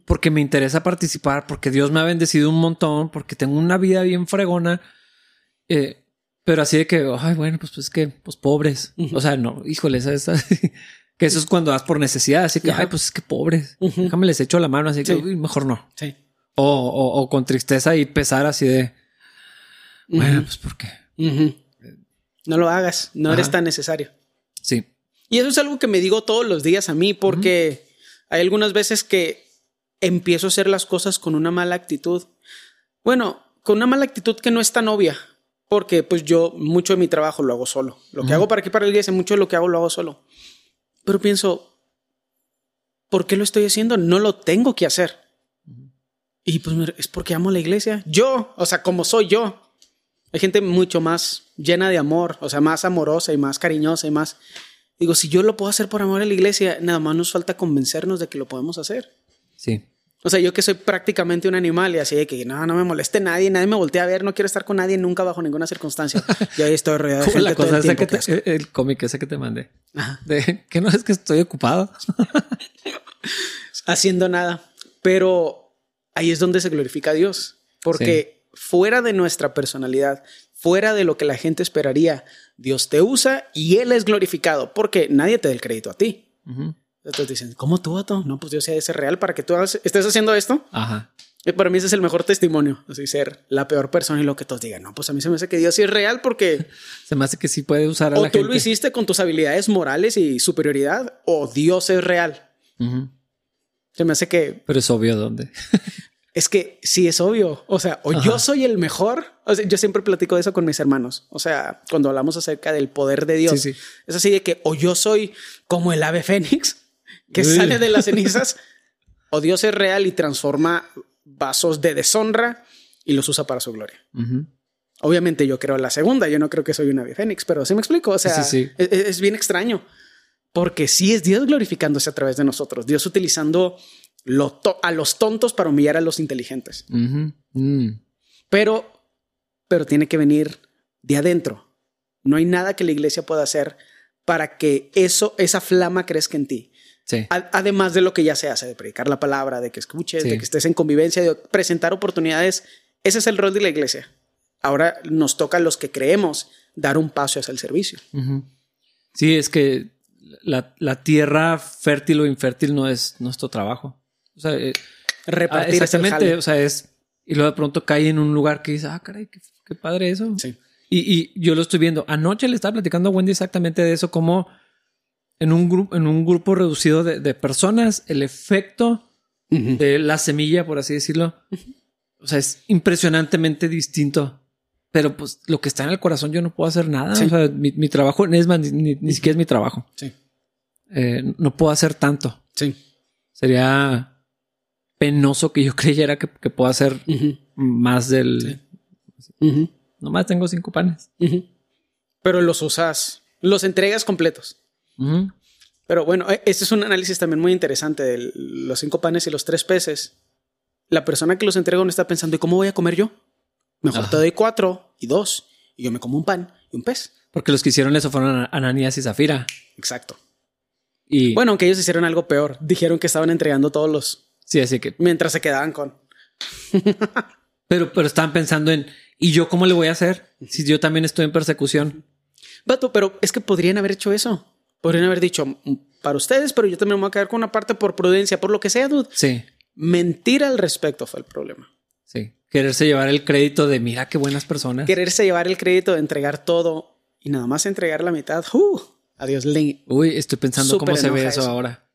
porque me interesa participar, porque Dios me ha bendecido un montón, porque tengo una vida bien fregona. Eh, pero así de que, ay, bueno, pues, pues que, pues pobres. O sea, no, híjole, esa, que eso es cuando das por necesidad. Así que, ay, pues es que pobres. Déjame les echo la mano, así que mejor no. Sí. O, o, con tristeza y pesar así de, bueno, pues ¿por qué? No lo hagas, no eres tan necesario. Sí. Y eso es algo que me digo todos los días a mí, porque hay algunas veces que empiezo a hacer las cosas con una mala actitud. Bueno, con una mala actitud que no es tan obvia, porque pues yo mucho de mi trabajo lo hago solo. Lo que hago para aquí, para el iglesia, mucho de lo que hago lo hago solo. Pero pienso, ¿por qué lo estoy haciendo? No lo tengo que hacer. Y pues es porque amo la iglesia. Yo, o sea, como soy yo. Hay gente mucho más llena de amor, o sea, más amorosa y más cariñosa y más... Digo, si yo lo puedo hacer por amor a la iglesia, nada más nos falta convencernos de que lo podemos hacer. Sí. O sea, yo que soy prácticamente un animal y así de que no, no me moleste nadie, nadie me voltea a ver, no quiero estar con nadie nunca bajo ninguna circunstancia. Y ahí estoy rodeado de gente la cosa el, que el cómic ese que te mandé. De que no es que estoy ocupado. Haciendo nada. Pero ahí es donde se glorifica a Dios. Porque fuera de nuestra personalidad, fuera de lo que la gente esperaría, Dios te usa y Él es glorificado porque nadie te da el crédito a ti. Entonces dicen, ¿cómo tú, Vato? No, pues Dios sea ese real para que tú estés haciendo esto. Ajá. Y para mí ese es el mejor testimonio, así ser la peor persona y lo que todos digan. No, pues a mí se me hace que Dios sí es real porque se me hace que sí puede usar a o la gente. O tú lo hiciste con tus habilidades morales y superioridad, o Dios es real. Se me hace que. Pero es obvio dónde. es que sí es obvio. O sea, o yo soy el mejor. O sea, yo siempre platico de eso con mis hermanos. O sea, cuando hablamos acerca del poder de Dios, es así de que o yo soy como el ave fénix que sale de las cenizas, o Dios es real y transforma vasos de deshonra y los usa para su gloria. Obviamente yo creo la segunda, yo no creo que soy un ave fénix, pero sí me explico, o sea, Es, bien extraño, porque sí es Dios glorificándose a través de nosotros, Dios utilizando a los tontos para humillar a los inteligentes. Mm. Pero, pero tiene que venir de adentro. No hay nada que la iglesia pueda hacer para que eso, esa flama crezca en ti además de lo que ya se hace, de predicar la palabra, de que escuches, de que estés en convivencia, de presentar oportunidades. Ese es el rol de la iglesia. Ahora nos toca a los que creemos dar un paso hacia el servicio. Sí, es que la, la, tierra fértil o infértil no es nuestro trabajo. O sea, eh, repartir exactamente, o sea, es y luego de pronto cae en un lugar que dice, ah, caray, qué, padre eso. Sí. Y, y, yo lo estoy viendo. Anoche le estaba platicando a Wendy exactamente de eso, como en un grupo, en un grupo reducido de, de personas, el efecto de la semilla, por así decirlo, o sea, es impresionantemente distinto. Pero pues lo que está en el corazón yo no puedo hacer nada. O sea, mi, mi trabajo es más, ni, ni, siquiera es mi trabajo. Sí. Eh, no puedo hacer tanto. Sí. Sería penoso que yo creyera que, que puedo hacer más del... Nomás tengo cinco panes. Pero los usas, los entregas completos. Pero bueno, e, este es un análisis también muy interesante de los cinco panes y los tres peces. La persona que los entrega no está pensando, ¿y cómo voy a comer yo? Mejor te doy cuatro y dos, y yo me como un pan y un pez. Porque los que hicieron eso fueron Ananías y Zafira. Exacto. Y bueno, aunque ellos hicieron algo peor, dijeron que estaban entregando todos los Sí, así que. Mientras se quedaban con. pero, pero estaban pensando en, ¿y yo cómo le voy a hacer? Si yo también estoy en persecución. Vato, pero es que podrían haber hecho eso. Podrían haber dicho, mm, para ustedes, pero yo también me voy a quedar con una parte por prudencia, por lo que sea, dude. Sí. Mentira al respecto fue el problema. Sí. Quererse llevar el crédito de, mira qué buenas personas. Quererse llevar el crédito de entregar todo y nada más entregar la mitad. Uh, adiós, Link. Uy, estoy pensando cómo se ve eso ahora.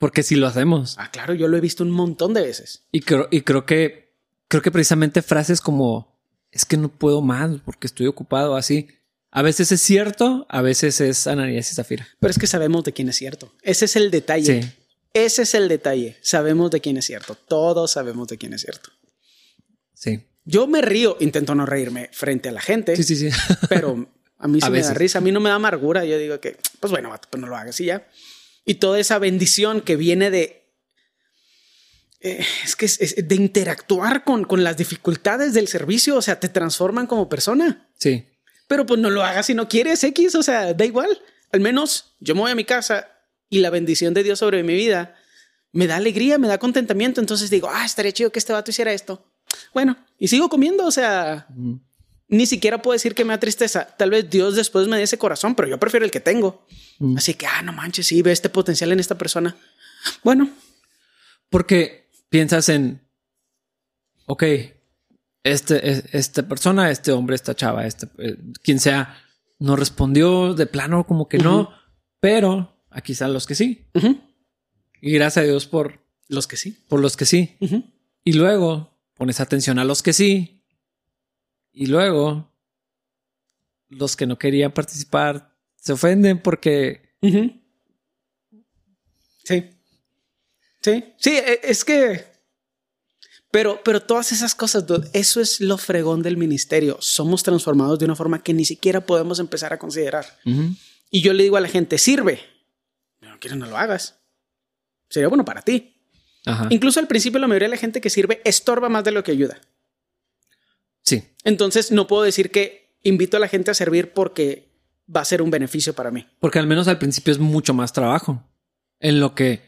Porque si lo hacemos. Ah, claro, yo lo he visto un montón de veces. Y creo, y creo que, creo que precisamente frases como es que no puedo más porque estoy ocupado así. A veces es cierto, a veces es Ananías y Zafira. Pero es que sabemos de quién es cierto. Ese es el detalle. Sí. Ese es el detalle. Sabemos de quién es cierto. Todos sabemos de quién es cierto. Sí. Yo me río, intento no reírme frente a la gente. Sí, sí, sí. Pero a mí se me da risa, a mí no me da amargura. Yo digo que, pues bueno, pues no lo hagas y ya y toda esa bendición que viene de... Eh, es que es, de interactuar con, con las dificultades del servicio, o sea, te transforman como persona. Sí. Pero pues no lo hagas si no quieres, X, o sea, da igual. Al menos yo me voy a mi casa y la bendición de Dios sobre mi vida me da alegría, me da contentamiento. Entonces digo, ah, estaría chido que este vato hiciera esto. Bueno, y sigo comiendo, o sea, ni siquiera puedo decir que me da tristeza. Tal vez Dios después me dé ese corazón, pero yo prefiero el que tengo. Mm. Así que, ah, no manches, sí, ve este potencial en esta persona. Bueno. Porque piensas en, ok, este, esta persona, este hombre, esta chava, este, eh, quien sea, no respondió de plano como que no, pero aquí están los que sí. Y gracias a Dios por los que sí. Por los que sí. Y luego pones atención a los que sí y luego, los que no querían participar se ofenden porque... Sí. Sí. Sí, e, es que... Pero, pero todas esas cosas, eso es lo fregón del ministerio. Somos transformados de una forma que ni siquiera podemos empezar a considerar. Y yo le digo a la gente, sirve. No quieres, no lo hagas. Sería bueno para ti. Incluso al principio la mayoría de la gente que sirve estorba más de lo que ayuda. Sí. Entonces no puedo decir que invito a la gente a servir porque va a ser un beneficio para mí. Porque al menos al principio es mucho más trabajo. En lo que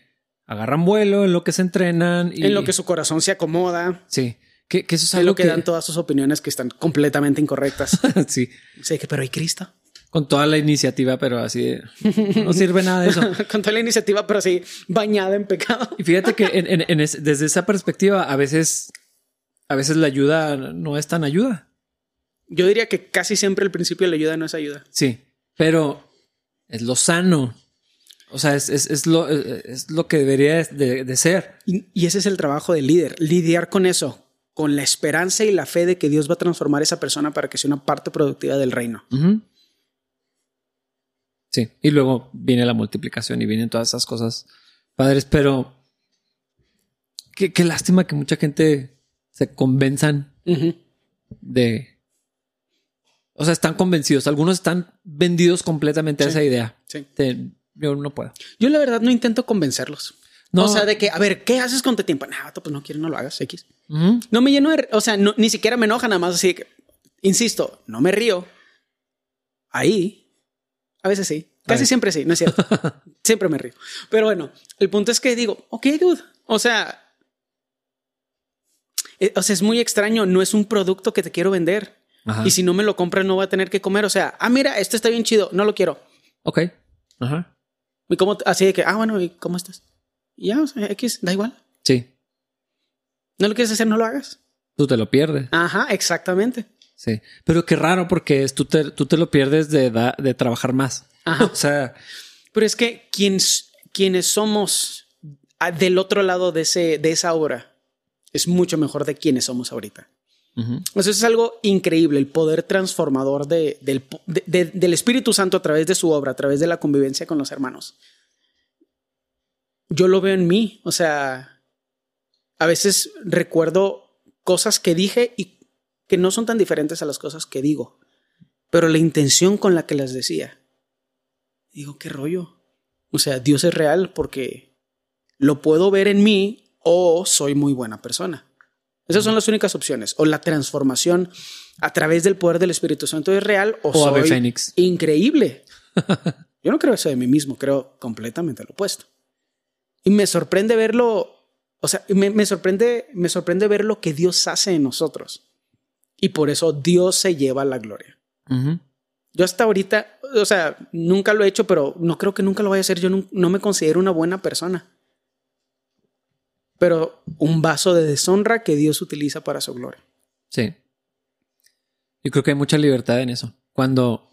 agarran vuelo, en lo que se entrenan. Y... En lo que su corazón se acomoda. Sí. Que, eso es algo en lo que, dan todas sus opiniones que están completamente incorrectas. sí. Sí, que pero hay Cristo. Con toda la iniciativa, pero así no sirve nada de eso. Con toda la iniciativa, pero así bañada en pecado. Y fíjate que desde esa perspectiva, a veces a veces la ayuda no es tan ayuda. Yo diría que casi siempre el principio de la ayuda no es ayuda. Sí, pero es lo sano. O sea, es, lo, es lo, que debería de, ser. Y, ese es el trabajo del líder, lidiar con eso, con la esperanza y la fe de que Dios va a transformar a esa persona para que sea una parte productiva del reino. Sí, y luego viene la multiplicación y vienen todas esas cosas padres, pero qué, qué lástima que mucha gente se convenzan de... O sea, están convencidos. Algunos están vendidos completamente a esa idea. Sí. yo no puedo. Yo la verdad no intento convencerlos. No. O sea, de que, a ver, ¿qué haces con tu tiempo? No, pues no quiero, no lo hagas, X. No me lleno de... O sea, ni siquiera me enoja nada más así que... Insisto, no me río. Ahí. A veces sí. Casi siempre sí, no es cierto. siempre me río. Pero bueno, el punto es que digo, ok, dude. O sea, o sea, es muy extraño. No es un producto que te quiero vender. Ajá. Y si no me lo compras, no voy a tener que comer. O sea, ah, mira, este está bien chido. No lo quiero. Ok. Ajá. ¿Y cómo? Así de que, ah, bueno, ¿y cómo estás? Y ya, o sea, X, da igual. Sí. ¿No lo quieres hacer? No lo hagas. Tú te lo pierdes. Ajá, exactamente. Sí. Pero qué raro porque es, tú, te, tú te lo pierdes de, de trabajar más. Ajá. O sea, Pero es que quienes, quienes somos ah, del otro lado de, ese, de esa obra es mucho mejor de quienes somos ahorita. ujú. Eso es algo increíble, el poder transformador de- del, po- de- de- del Espíritu Santo a través de su obra, a través de la convivencia con los hermanos. Yo lo veo en mí, o sea, a veces recuerdo cosas que dije y que no son tan diferentes a las cosas que digo, pero la intención con la que las decía. Digo, qué rollo. O sea, Dios es real porque lo puedo ver en mí o soy muy buena persona. Esas son las únicas opciones. O la transformación a través del poder del Espíritu Santo es real o, O soy Fénix. increíble. Yo no creo eso de mí mismo, creo completamente lo opuesto. Y me sorprende verlo, o sea, me, me sorprende, me sorprende ver lo que Dios hace en nosotros. Y por eso Dios se lleva la gloria. Yo hasta ahorita, o sea, nunca lo he hecho, pero no creo que nunca lo vaya a hacer. Yo no, no me considero una buena persona. Pero un vaso de deshonra que Dios utiliza para su gloria. Sí. Yo creo que hay mucha libertad en eso. Cuando,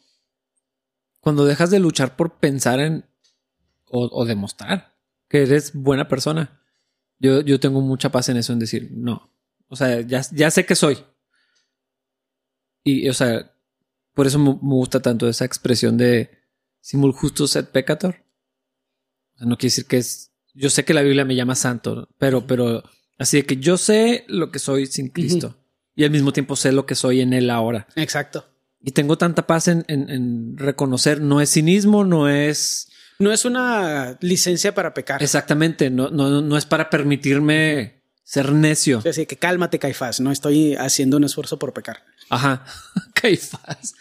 cuando dejas de luchar por pensar en o, demostrar que eres buena persona. Yo, yo tengo mucha paz en eso, en decir, no. O sea, ya, ya sé que soy. Y, o sea, por eso me, gusta tanto esa expresión de simul justus et peccator. No quiere decir que es. Yo sé que la Biblia me llama santo, pero, pero así de que yo sé lo que soy sin Cristo y al mismo tiempo sé lo que soy en Él ahora. Exacto. Y tengo tanta paz en, en- en reconocer, no es cinismo, no es No es una licencia para pecar. exactamente, no, no, no es para permitirme ser necio. Así que cálmate, Caifás. No estoy haciendo un esfuerzo por pecar. Ajá, Caifás.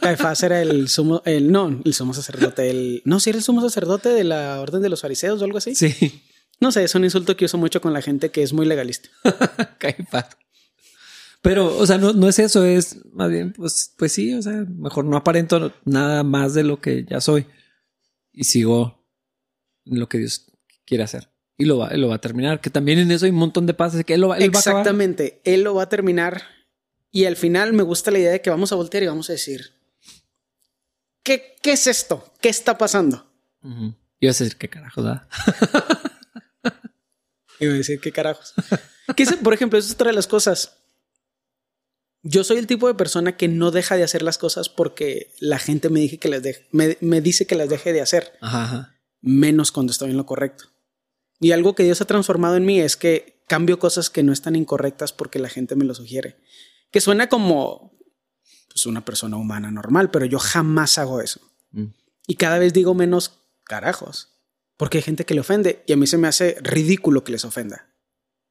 Caifás era el sumo, el no, el sumo sacerdote, el no, sí era el sumo sacerdote de la orden de los fariseos o algo así. Sí, No sé, es un insulto que uso mucho con la gente que es muy legalista. Caifás. Pero, o sea, no, no es eso, es más bien, pues, pues sí, o sea, mejor no aparento nada más de lo que ya soy y sigo en lo que Dios quiere hacer. Y lo va, él lo va a terminar, que también en eso hay un montón de paz, que él lo va, él va a acabar. Exactamente, él lo va a terminar y al final me gusta la idea de que vamos a voltear y vamos a decir, ¿qué, qué es esto? ¿Qué está pasando? Ujú. Ibas a decir, ¿qué carajo da? Iba a decir, ¿qué carajos? Por ejemplo, eso es otra de las cosas. Yo soy el tipo de persona que no deja de hacer las cosas porque la gente me, dije que las deje- me, me dice que las deje de hacer, Ajá, ajá. menos cuando estoy en lo correcto. Y algo que Dios ha transformado en mí es que cambio cosas que no están incorrectas porque la gente me lo sugiere. Que suena como pues, una persona humana normal, pero yo jamás hago eso. Mm. Y cada vez digo menos carajos. Porque hay gente que le ofende y a mí se me hace ridículo que les ofenda.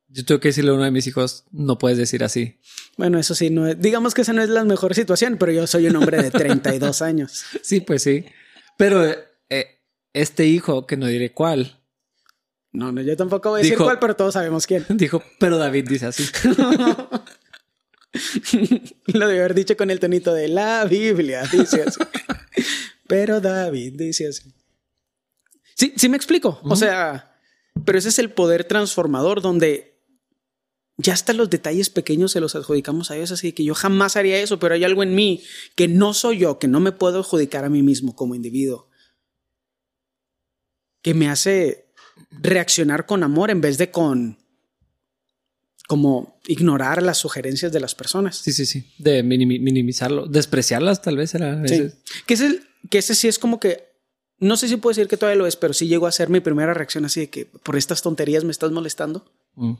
Yo tengo que decirle a uno de mis hijos, no puedes decir así. Bueno, eso sí, no es, digamos que esa no es la mejor situación, pero yo soy un hombre de 32 años. Sí, pues sí. Pero eh, este hijo, que no diré cuál, No, no, yo tampoco voy a decir cuál, pero todos sabemos quién. dijo, pero David dice así. Lo debe haber dicho con el tonito de la Biblia, dice así. pero David dice así. Sí, sí me explico. O sea, pero ese es el poder transformador donde ya hasta los detalles pequeños se los adjudicamos a Dios, así que yo jamás haría eso, pero hay algo en mí que no soy yo, que no me puedo adjudicar a mí mismo como individuo, que me hace reaccionar con amor en vez de con como ignorar las sugerencias de las personas. Sí, sí, sí. De minimi- minimizarlo, despreciarlas tal vez era. Sí. Que, es el, que ese sí es como que, no sé si puedo decir que todavía lo es, pero sí llegó a ser mi primera reacción así de que por estas tonterías me estás molestando. Mm.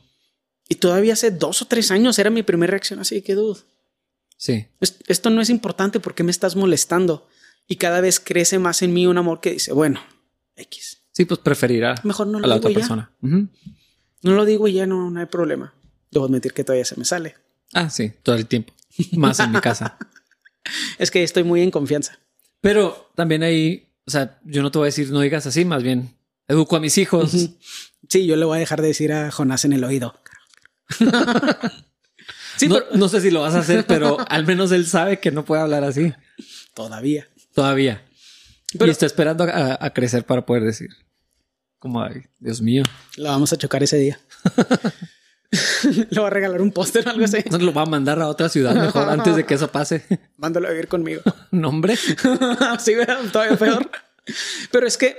Y todavía hace dos o tres años era mi primera reacción así de que, dude, Sí. es- esto no es importante, ¿por qué me estás molestando? Y cada vez crece más en mí un amor que dice, bueno, X. Sí, pues preferirá Mejor no a la digo otra ya. persona. No lo digo y ya no, no hay problema. Debo admitir que todavía se me sale. Ah, sí, todo el tiempo. Más en mi casa. Es que estoy muy en confianza. Pero también ahí, o sea, yo no te voy a decir no digas así, más bien educo a mis hijos. Sí, yo le voy a dejar de decir a Jonás en el oído. Sí, no, no sé si lo vas a hacer, pero al menos él sabe que no puede hablar así. Todavía. Todavía. y está esperando a, crecer para poder decir. Como, ay, Dios mío. La vamos a chocar ese día. Le va a regalar un póster o algo así. No, lo va a mandar a otra ciudad mejor antes de que eso pase. Mándalo a vivir conmigo. ¿Nombre? sí, todavía peor. Pero es que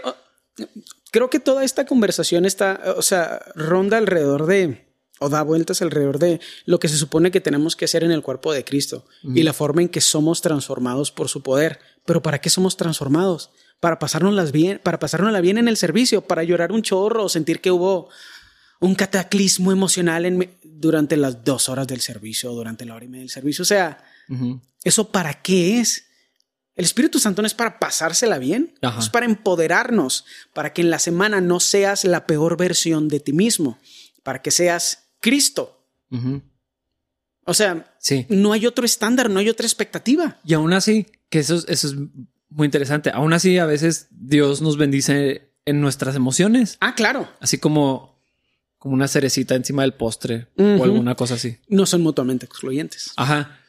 creo que toda esta conversación está, o sea, ronda alrededor de, o da vueltas alrededor de lo que se supone que tenemos que hacer en el cuerpo de Cristo y la forma en que somos transformados por su poder. Pero ¿para qué somos transformados? Para pasárnoslas bien, para pasárnosla bien en el servicio, para llorar un chorro o sentir que hubo un cataclismo emocional en, durante las dos horas del servicio durante la hora y media del servicio. O sea, ¿eso para qué es? El Espíritu Santo no es para pasársela bien, es para empoderarnos, para que en la semana no seas la peor versión de ti mismo, para que seas Cristo. O sea, no hay otro estándar, no hay otra expectativa. Y aún así, que eso, eso es muy interesante, aún así a veces Dios nos bendice en nuestras emociones. Ah, claro. Así como, como una cerecita encima del postre o alguna cosa así. No son mutuamente excluyentes. Ajá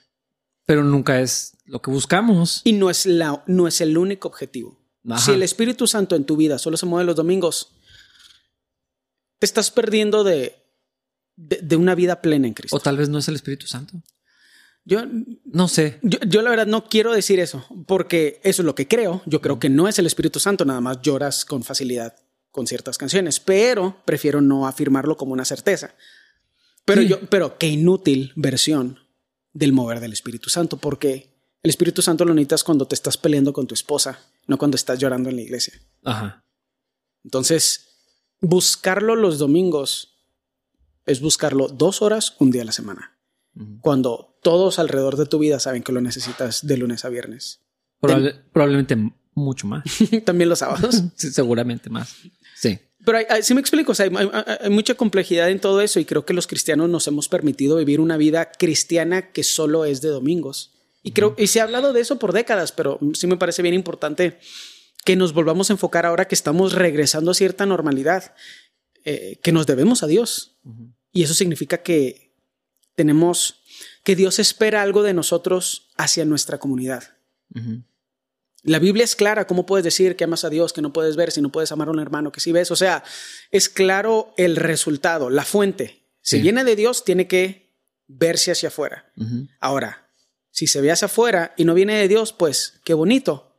pero nunca es lo que buscamos. Y no es, la, no es el único objetivo. Si el Espíritu Santo en tu vida solo se mueve los domingos, te estás perdiendo de, de, una vida plena en Cristo. O tal vez no es el Espíritu Santo. Yo no sé. Yo, yo, la verdad no quiero decir eso, porque eso es lo que creo. Yo creo que no es el Espíritu Santo, nada más lloras con facilidad con ciertas canciones, pero prefiero no afirmarlo como una certeza. Pero yo, pero qué inútil versión del mover del Espíritu Santo, porque el Espíritu Santo lo necesitas cuando te estás peleando con tu esposa, no cuando estás llorando en la iglesia. Ajá. Entonces, buscarlo los domingos es buscarlo dos horas, un día a la semana. Cuando todos alrededor de tu vida saben que lo necesitas de lunes a viernes. probablemente mucho más. También los sábados. seguramente más. Sí. Pero sí me explico, o sea, hay, mucha complejidad en todo eso y creo que los cristianos nos hemos permitido vivir una vida cristiana que solo es de domingos. Y creo, y se ha hablado de eso por décadas, pero sí me parece bien importante que nos volvamos a enfocar ahora que estamos regresando a cierta normalidad, eh, que nos debemos a Dios. Y eso significa que tenemos, que Dios espera algo de nosotros hacia nuestra comunidad. La Biblia es clara, ¿cómo puedes decir que amas a Dios, que no puedes ver si no puedes amar a un hermano que sí ves? O sea, es claro el resultado, la fuente. Si viene de Dios, tiene que verse hacia afuera. Ahora, si se ve hacia afuera y no viene de Dios, pues qué bonito.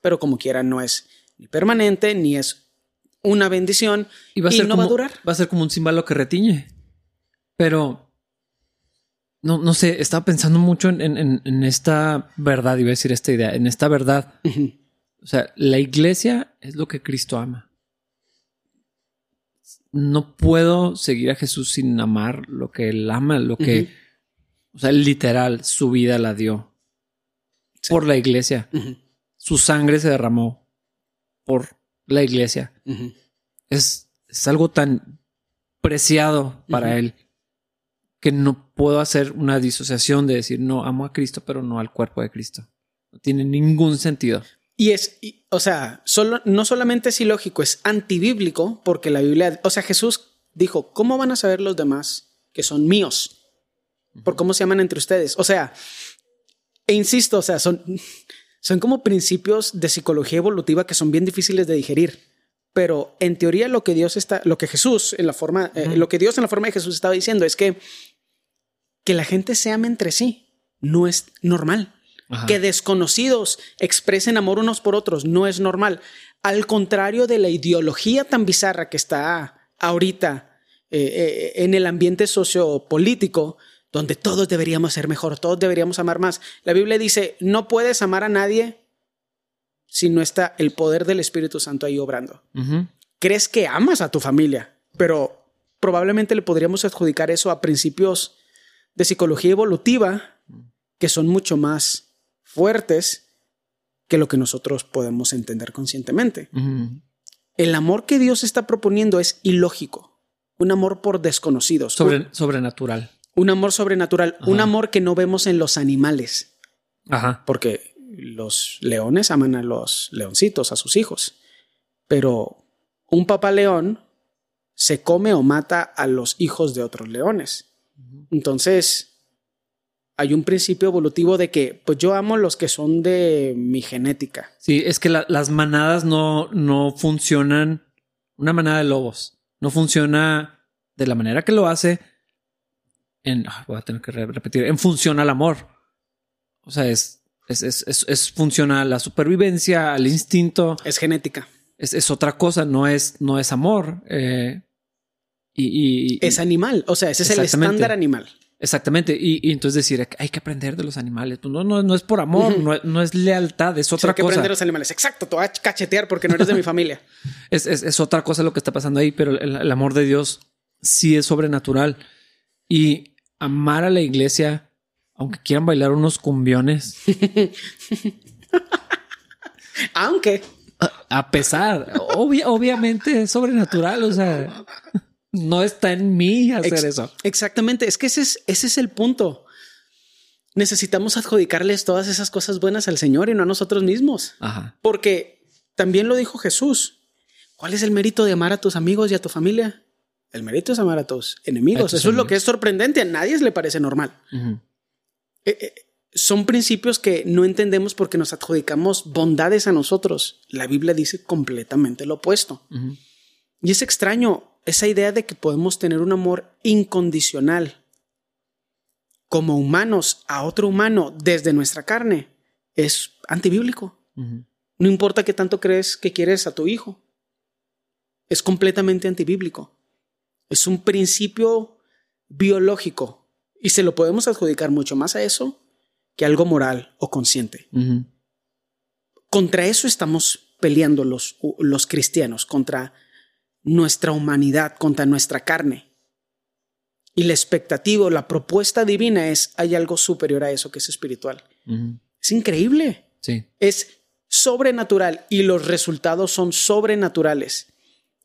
Pero como quiera, no es ni permanente, ni es una bendición y, va a ser no va a durar. Va a ser como un símbolo que retiñe. Pero no, no sé, estaba pensando mucho en, esta verdad, iba a decir esta idea, en esta verdad. O sea, la iglesia es lo que Cristo ama. No puedo seguir a Jesús sin amar lo que él ama, lo que, o sea, literal, su vida la dio por la iglesia. Su sangre se derramó por la iglesia. es, es, algo tan preciado para él que no puedo hacer una disociación de decir, no, amo a Cristo, pero no al cuerpo de Cristo. No tiene ningún sentido. Y es, o sea, solo, no solamente es ilógico, es antibíblico, porque la Biblia, o sea, Jesús dijo, ¿cómo van a saber los demás que son míos? Por cómo se llaman entre ustedes. O sea, e insisto, o sea, son, son como principios de psicología evolutiva que son bien difíciles de digerir. Pero en teoría lo que Dios está, lo que Jesús en la forma, eh, lo que Dios en la forma de Jesús estaba diciendo es que que la gente se ame entre sí no es normal. Que desconocidos expresen amor unos por otros no es normal. Al contrario de la ideología tan bizarra que está ahorita eh, eh, en el ambiente sociopolítico, donde todos deberíamos ser mejor, todos deberíamos amar más. La Biblia dice, no puedes amar a nadie si no está el poder del Espíritu Santo ahí obrando. Crees que amas a tu familia, pero probablemente le podríamos adjudicar eso a principios de psicología evolutiva que son mucho más fuertes que lo que nosotros podemos entender conscientemente. El amor que Dios está proponiendo es ilógico, un amor por desconocidos. sobrenatural. Un amor sobrenatural, un amor que no vemos en los animales. Ajá. Porque los leones aman a los leoncitos, a sus hijos. Pero un papá león se come o mata a los hijos de otros leones. Entonces, hay un principio evolutivo de que pues yo amo los que son de mi genética. Sí, es que la- las manadas no, no funcionan. Una manada de lobos no funciona de la manera que lo hace. En, ah, voy a tener que re- repetir, en función al amor. O sea, es, es, es, es, es funciona a la supervivencia, al instinto. Es genética. Es, es otra cosa, no es, no es amor. Eh, y, Es animal. O sea, ese es el estándar animal. Exactamente. Y, y entonces decir, hay que aprender de los animales. Pues no, no, no es por amor, no, es- no es lealtad, es O sea, otra hay que cosa. aprender los animales. Exacto, te voy a cachetear porque no eres de mi familia. Es, es, es otra cosa lo que está pasando ahí, pero el, el amor de Dios sí es sobrenatural. Y amar a la iglesia, aunque quieran bailar unos cumbiones, Aunque a, a pesar, obvia- obviamente es sobrenatural. O sea, no está en mí hacer Ex- eso. Exactamente, es que ese es, ese es el punto. Necesitamos adjudicarles todas esas cosas buenas al Señor y no a nosotros mismos. Ajá. Porque también lo dijo Jesús. ¿Cuál es el mérito de amar a tus amigos y a tu familia? El mérito es amar a tus enemigos. A tus Eso es lo que es sorprendente. A nadie le parece normal. Eh, eh, son principios que no entendemos porque nos adjudicamos bondades a nosotros. La Biblia dice completamente lo opuesto. Y es extraño esa idea de que podemos tener un amor incondicional como humanos a otro humano desde nuestra carne. Es antibíblico. No importa qué tanto crees que quieres a tu hijo. Es completamente antibíblico. Es un principio biológico y se lo podemos adjudicar mucho más a eso que algo moral o consciente. Contra eso estamos peleando los, los cristianos, contra nuestra humanidad, contra nuestra carne. Y la expectativa, la propuesta divina es, hay algo superior a eso que es espiritual. Es increíble. Sí. Es sobrenatural y los resultados son sobrenaturales.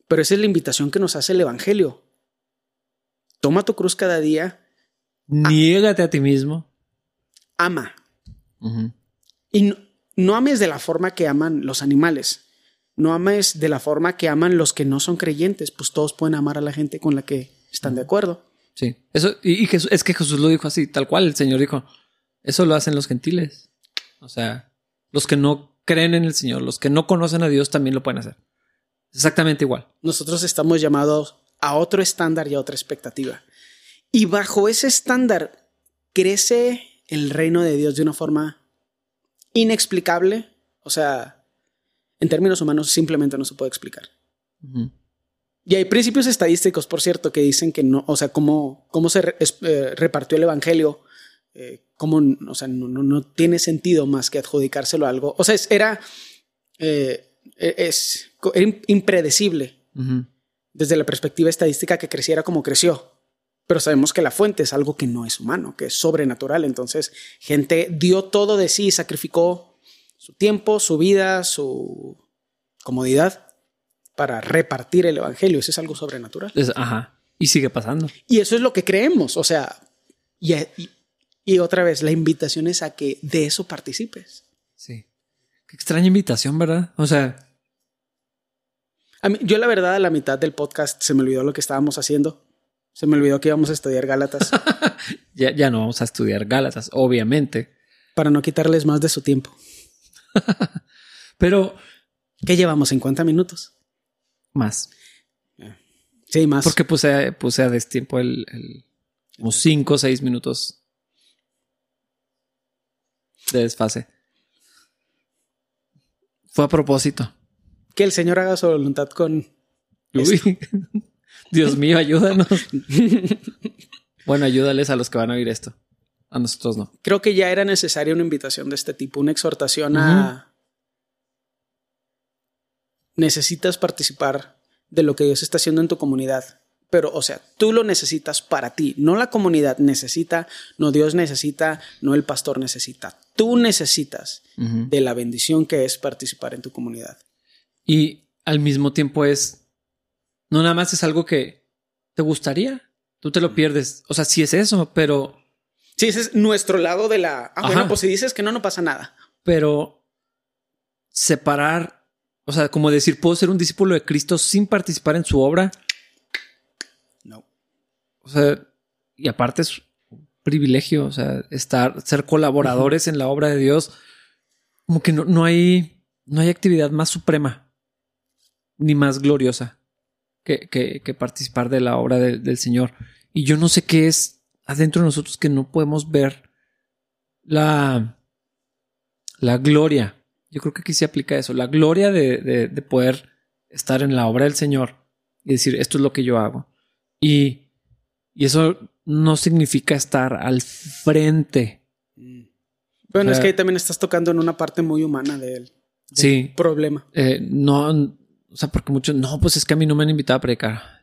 Pero esa es la invitación que nos hace el Evangelio. Toma tu cruz cada día, Niégate a ti mismo. ama. Y no, no ames de la forma que aman los animales. No ames de la forma que aman los que no son creyentes. Pues todos pueden amar a la gente con la que están de acuerdo. Sí. Eso, y, y Jesús- es que Jesús lo dijo así, tal cual. El Señor dijo, eso lo hacen los gentiles. O sea, los que no creen en el Señor, los que no conocen a Dios también lo pueden hacer. Exactamente igual. Nosotros estamos llamados a otro estándar y a otra expectativa. Y bajo ese estándar crece el reino de Dios de una forma inexplicable. O sea, en términos humanos simplemente no se puede explicar. Y hay principios estadísticos, por cierto, que dicen que no, o sea, cómo, cómo se re- es- eh, repartió el evangelio, eh, cómo, o sea, no, no, no tiene sentido más que adjudicárselo a algo. O sea, es- era, eh, es, era im- impredecible desde la perspectiva estadística que creciera como creció. Pero sabemos que la fuente es algo que no es humano, que es sobrenatural. Entonces, gente dio todo de sí, sacrificó su tiempo, su vida, su comodidad para repartir el evangelio. Eso es algo sobrenatural. Es- ajá. Y sigue pasando. Y eso es lo que creemos. O sea, y, y- y otra vez, la invitación es a que de eso participes. Sí. Qué extraña invitación, ¿verdad? O sea, A mí- yo la verdad a la mitad del podcast se me olvidó lo que estábamos haciendo. Se me olvidó que íbamos a estudiar Gálatas ya, ya no vamos a estudiar Gálatas, obviamente. para no quitarles más de su tiempo. Pero ¿Qué llevamos? ¿50 minutos? más. Sí, más. Porque puse, puse a destiempo el, el como cinco o seis minutos de desfase. Fue a propósito. que el Señor haga su voluntad con... Uy. Dios mío, ayúdanos. bueno, ayúdales a los que van a oír esto. A nosotros no. Creo que ya era necesaria una invitación de este tipo, una exhortación a... Necesitas participar de lo que Dios está haciendo en tu comunidad. Pero, o sea, tú lo necesitas para ti. No la comunidad necesita, no Dios necesita, no el pastor necesita. Tú necesitas de la bendición que es participar en tu comunidad. Y al mismo tiempo es, no nada más es algo que te gustaría, tú te lo pierdes. O sea, sí es eso, pero, Sí, ese es nuestro lado de la... Ah, bueno, pues si dices que no, no pasa nada. pero separar, o sea, como decir, puedo ser un discípulo de Cristo sin participar en su obra. No. O sea, y aparte es privilegio, o sea, estar, ser colaboradores en la obra de Dios. Como que no, no hay, no hay actividad más suprema ni más gloriosa que, que, que participar de la obra de- del Señor. Y yo no sé qué es adentro de nosotros que no podemos ver la, la gloria. Yo creo que aquí se aplica eso, la gloria de, de, de poder estar en la obra del Señor y decir, esto es lo que yo hago. Y, y eso no significa estar al frente. Bueno, O es que ahí también estás tocando en una parte muy humana del Sí, problema. eh, no, o sea, porque muchos, no, pues es que a mí no me han invitado a predicar.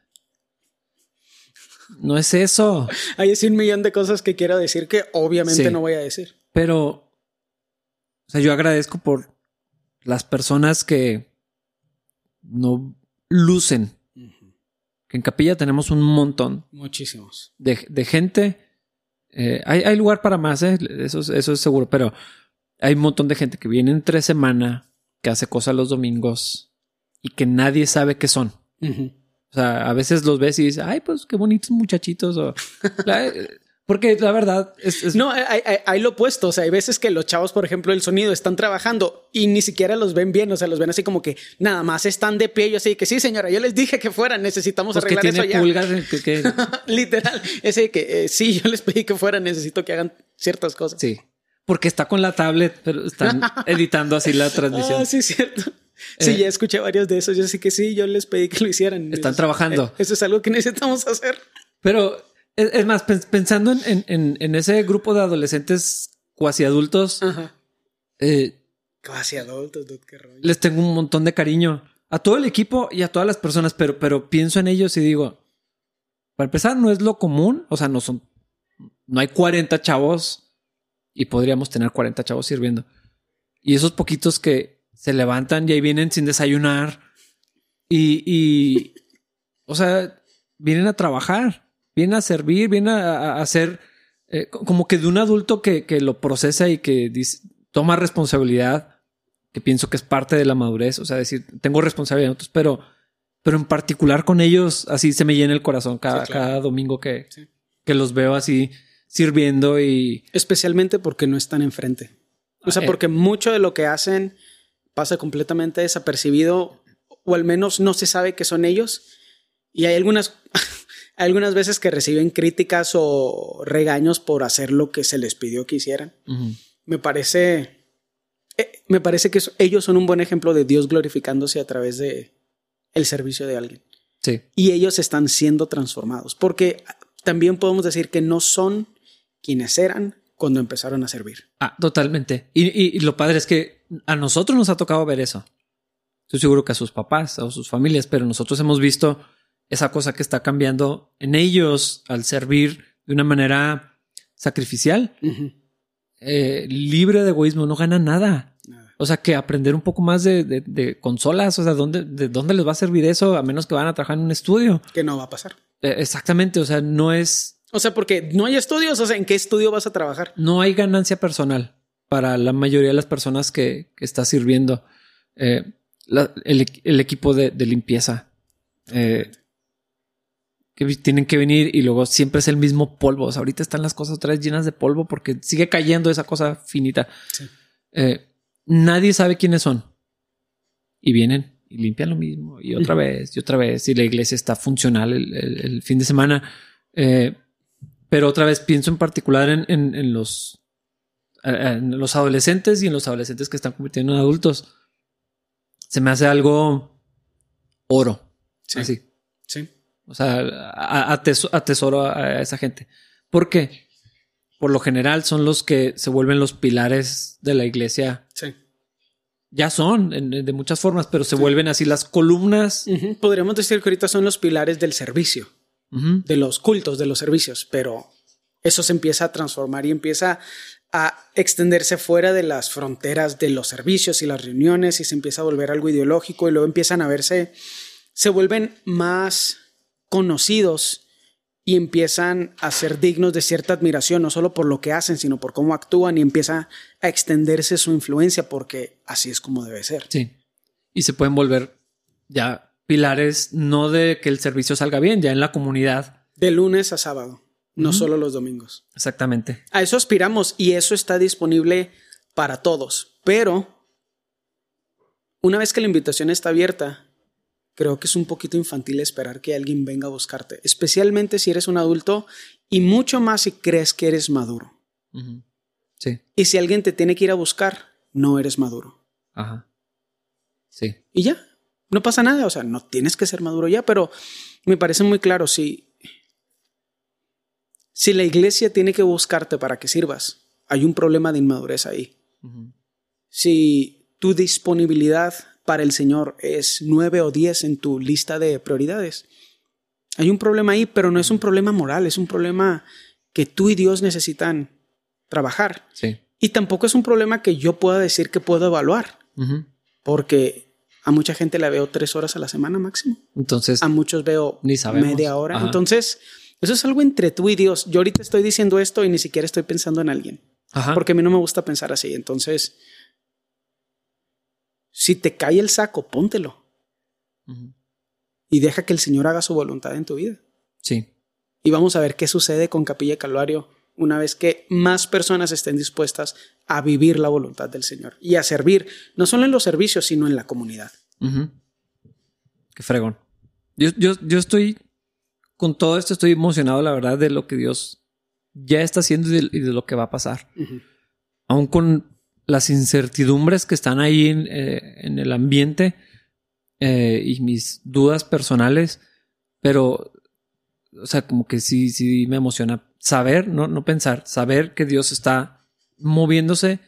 No es eso, Hay así un millón de cosas que quiero decir que obviamente Sí. no voy a decir. pero, o sea, yo agradezco por las personas que no lucen. Que en Capilla tenemos un montón Muchísimos. de, de gente. Eh, hay, hay lugar para más, eh, eso, es- eso es seguro, pero hay un montón de gente que viene entre semana, que hace cosas los domingos y que nadie sabe qué son. O sea, a veces los ves y dices, ay, pues qué bonitos muchachitos. O, La- porque la verdad es, es- No, hay, hay- hay lo opuesto. O sea, hay veces que los chavos, por ejemplo, el sonido están trabajando y ni siquiera los ven bien. O sea, los ven así como que nada más están de pie. Yo así que sí, señora, yo les dije que fueran. Necesitamos pues que arreglar eso tiene ya. pulgas. eh, que- que- Literal. Ese que eh, sí, yo les pedí que fueran. Necesito que hagan ciertas cosas. sí. Porque está con la tablet, pero están editando así la transmisión. Ah, sí, cierto. Sí, Eh, ya escuché varios de esos. Yo sí que sí, yo les pedí que lo hicieran. Están Es- trabajando. eh, Eso es algo que necesitamos hacer. Pero es, es más, pens- pensando en, en- ese grupo de adolescentes cuasi adultos, eh, Casi adultos, dude, qué rollo. les tengo un montón de cariño a todo el equipo y a todas las personas, pero, pero pienso en ellos y digo, para empezar, no es lo común, o sea, no son, no hay 40 chavos y podríamos tener 40 chavos sirviendo. Y esos poquitos que se levantan y ahí vienen sin desayunar y, y o sea, vienen a trabajar, vienen a servir, vienen a, a- hacer eh, co- como que de un adulto que, que lo procesa y que dice- toma responsabilidad, que pienso que es parte de la madurez, o sea, decir, tengo responsabilidad en otros, pero, pero en particular con ellos, así se me llena el corazón cada, Sí, claro. cada domingo que, Sí. que los veo así sirviendo y Especialmente porque no están enfrente. O sea, Ah, eh. porque mucho de lo que hacen pasa completamente desapercibido o al menos no se sabe que son ellos. Y hay algunas, hay algunas veces que reciben críticas o regaños por hacer lo que se les pidió que hicieran. ujú, Me parece, eh, me parece que ellos son un buen ejemplo de Dios glorificándose a través de el servicio de alguien. sí, y ellos están siendo transformados, porque también podemos decir que no son quienes eran cuando empezaron a servir. Ah, totalmente. Y, y- y lo padre es que a nosotros nos ha tocado ver eso. Estoy seguro que a sus papás o sus familias, pero nosotros hemos visto esa cosa que está cambiando en ellos al servir de una manera sacrificial, eh, libre de egoísmo, no ganan nada. Nada. O sea, que aprender un poco más de, de- de consolas, o sea, ¿dónde, ¿de dónde les va a servir eso? A menos que van a trabajar en un estudio. Que no va a pasar. Eh, exactamente, o sea, no es, O sea, porque no hay estudios, o sea, ¿en qué estudio vas a trabajar? no hay ganancia personal para la mayoría de las personas que, que está sirviendo. Eh, la- el, equ- el equipo de, de limpieza. eh, que tienen que venir y luego siempre es el mismo polvo. O sea, ahorita están las cosas otra vez llenas de polvo porque sigue cayendo esa cosa finita. Sí. Eh, nadie sabe quiénes son. Y vienen y limpian lo mismo y otra vez y otra vez. Y la iglesia está funcional el, el- el fin de semana. Eh, pero otra vez pienso en particular en, en- en los, eh, en los adolescentes y en los adolescentes que están convirtiendo en adultos. Se me hace algo oro. Sí. Así. Sí. O sea, atesoro a esa gente. ¿Por qué? Por lo general son los que se vuelven los pilares de la iglesia. Sí. Ya son en- de muchas formas, pero se vuelven así las columnas. Podríamos decir que ahorita son los pilares del servicio, De los cultos, de los servicios, pero eso se empieza a transformar y empieza a extenderse fuera de las fronteras de los servicios y las reuniones y se empieza a volver algo ideológico y luego empiezan a verse, se vuelven más conocidos y empiezan a ser dignos de cierta admiración, no solo por lo que hacen, sino por cómo actúan y empieza a extenderse su influencia porque así es como debe ser. Sí. Y se pueden volver ya pilares, no de que el servicio salga bien, ya en la comunidad. De lunes a sábado. no solo los domingos. Exactamente. A eso aspiramos y eso está disponible para todos. Pero una vez que la invitación está abierta, creo que es un poquito infantil esperar que alguien venga a buscarte, especialmente si eres un adulto y mucho más si crees que eres maduro. Sí. Y si alguien te tiene que ir a buscar, no eres maduro. Ajá. Sí. Y ya, no pasa nada, o sea, no tienes que ser maduro ya, pero me parece muy claro, si, si la iglesia tiene que buscarte para que sirvas, hay un problema de inmadurez ahí. Si tu disponibilidad para el Señor es nueve o diez en tu lista de prioridades, hay un problema ahí, pero no es un problema moral, es un problema que tú y Dios necesitan trabajar. Sí. Y tampoco es un problema que yo pueda decir que puedo evaluar, porque a mucha gente la veo tres horas a la semana máximo. Entonces, A muchos veo Ni media hora. Ajá. Entonces, eso es algo entre tú y Dios. Yo ahorita estoy diciendo esto y ni siquiera estoy pensando en alguien, ajá. porque a mí no me gusta pensar así. Entonces, si te cae el saco, póntelo y deja que el Señor haga su voluntad en tu vida. Sí. Y vamos a ver qué sucede con Capilla Calvario una vez que más personas estén dispuestas a vivir la voluntad del Señor y a servir, no solo en los servicios, sino en la comunidad. Ujú. Qué fregón. Yo, yo, yo estoy con todo esto, estoy emocionado, la verdad, de lo que Dios ya está haciendo y de, y de lo que va a pasar. Aún con las incertidumbres que están ahí en, eh, en el ambiente eh, y mis dudas personales, pero, o sea, como que sí, sí me emociona saber, no, no pensar, saber que Dios está moviéndose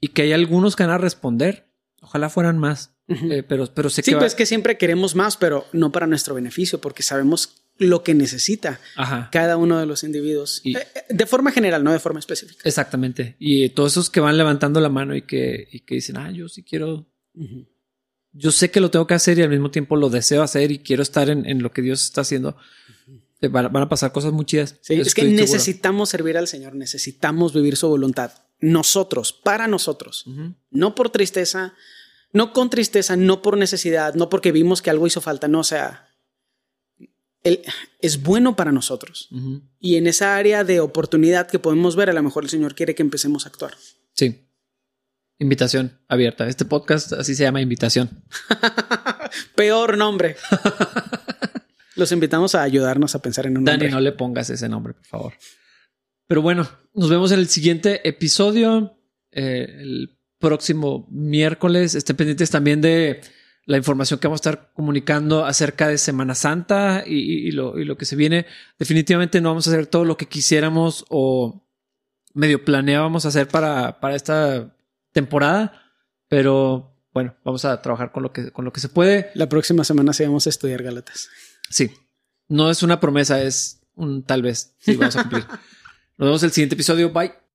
y que hay algunos que van a responder. Ojalá fueran más, eh, pero, pero sé Sí, que va- pues que siempre queremos más, pero no para nuestro beneficio, porque sabemos lo que necesita Ajá. cada uno de los individuos. Y- Eh, eh, de forma general, no de forma específica. Exactamente. Y todos esos que van levantando la mano y que, y que dicen, ah, yo sí quiero, yo sé que lo tengo que hacer y al mismo tiempo lo deseo hacer y quiero estar en, en lo que Dios está haciendo. Van, a- van a pasar cosas muy chidas. Sí, es que seguro. necesitamos servir al Señor, necesitamos vivir su voluntad. Nosotros, para nosotros. No por tristeza, no con tristeza, no por necesidad, no porque vimos que algo hizo falta, no, o sea, él es bueno para nosotros. Y en esa área de oportunidad que podemos ver, a lo mejor el Señor quiere que empecemos a actuar. Sí. Invitación abierta. Este podcast así se llama invitación. Peor nombre. Los invitamos a ayudarnos a pensar en un Dani, nombre. no le pongas ese nombre, por favor. Pero bueno, nos vemos en el siguiente episodio. eh, el próximo miércoles. Estén pendientes también de la información que vamos a estar comunicando acerca de Semana Santa y, lo, y lo que se viene. Definitivamente no vamos a hacer todo lo que quisiéramos o medio planeábamos hacer para, para esta temporada. Pero bueno, vamos a trabajar con lo que, con lo que se puede. La próxima semana sí vamos a estudiar Galatas. Sí. No es una promesa, es un tal vez. Sí, vamos a cumplir. Nos vemos en el siguiente episodio. Bye.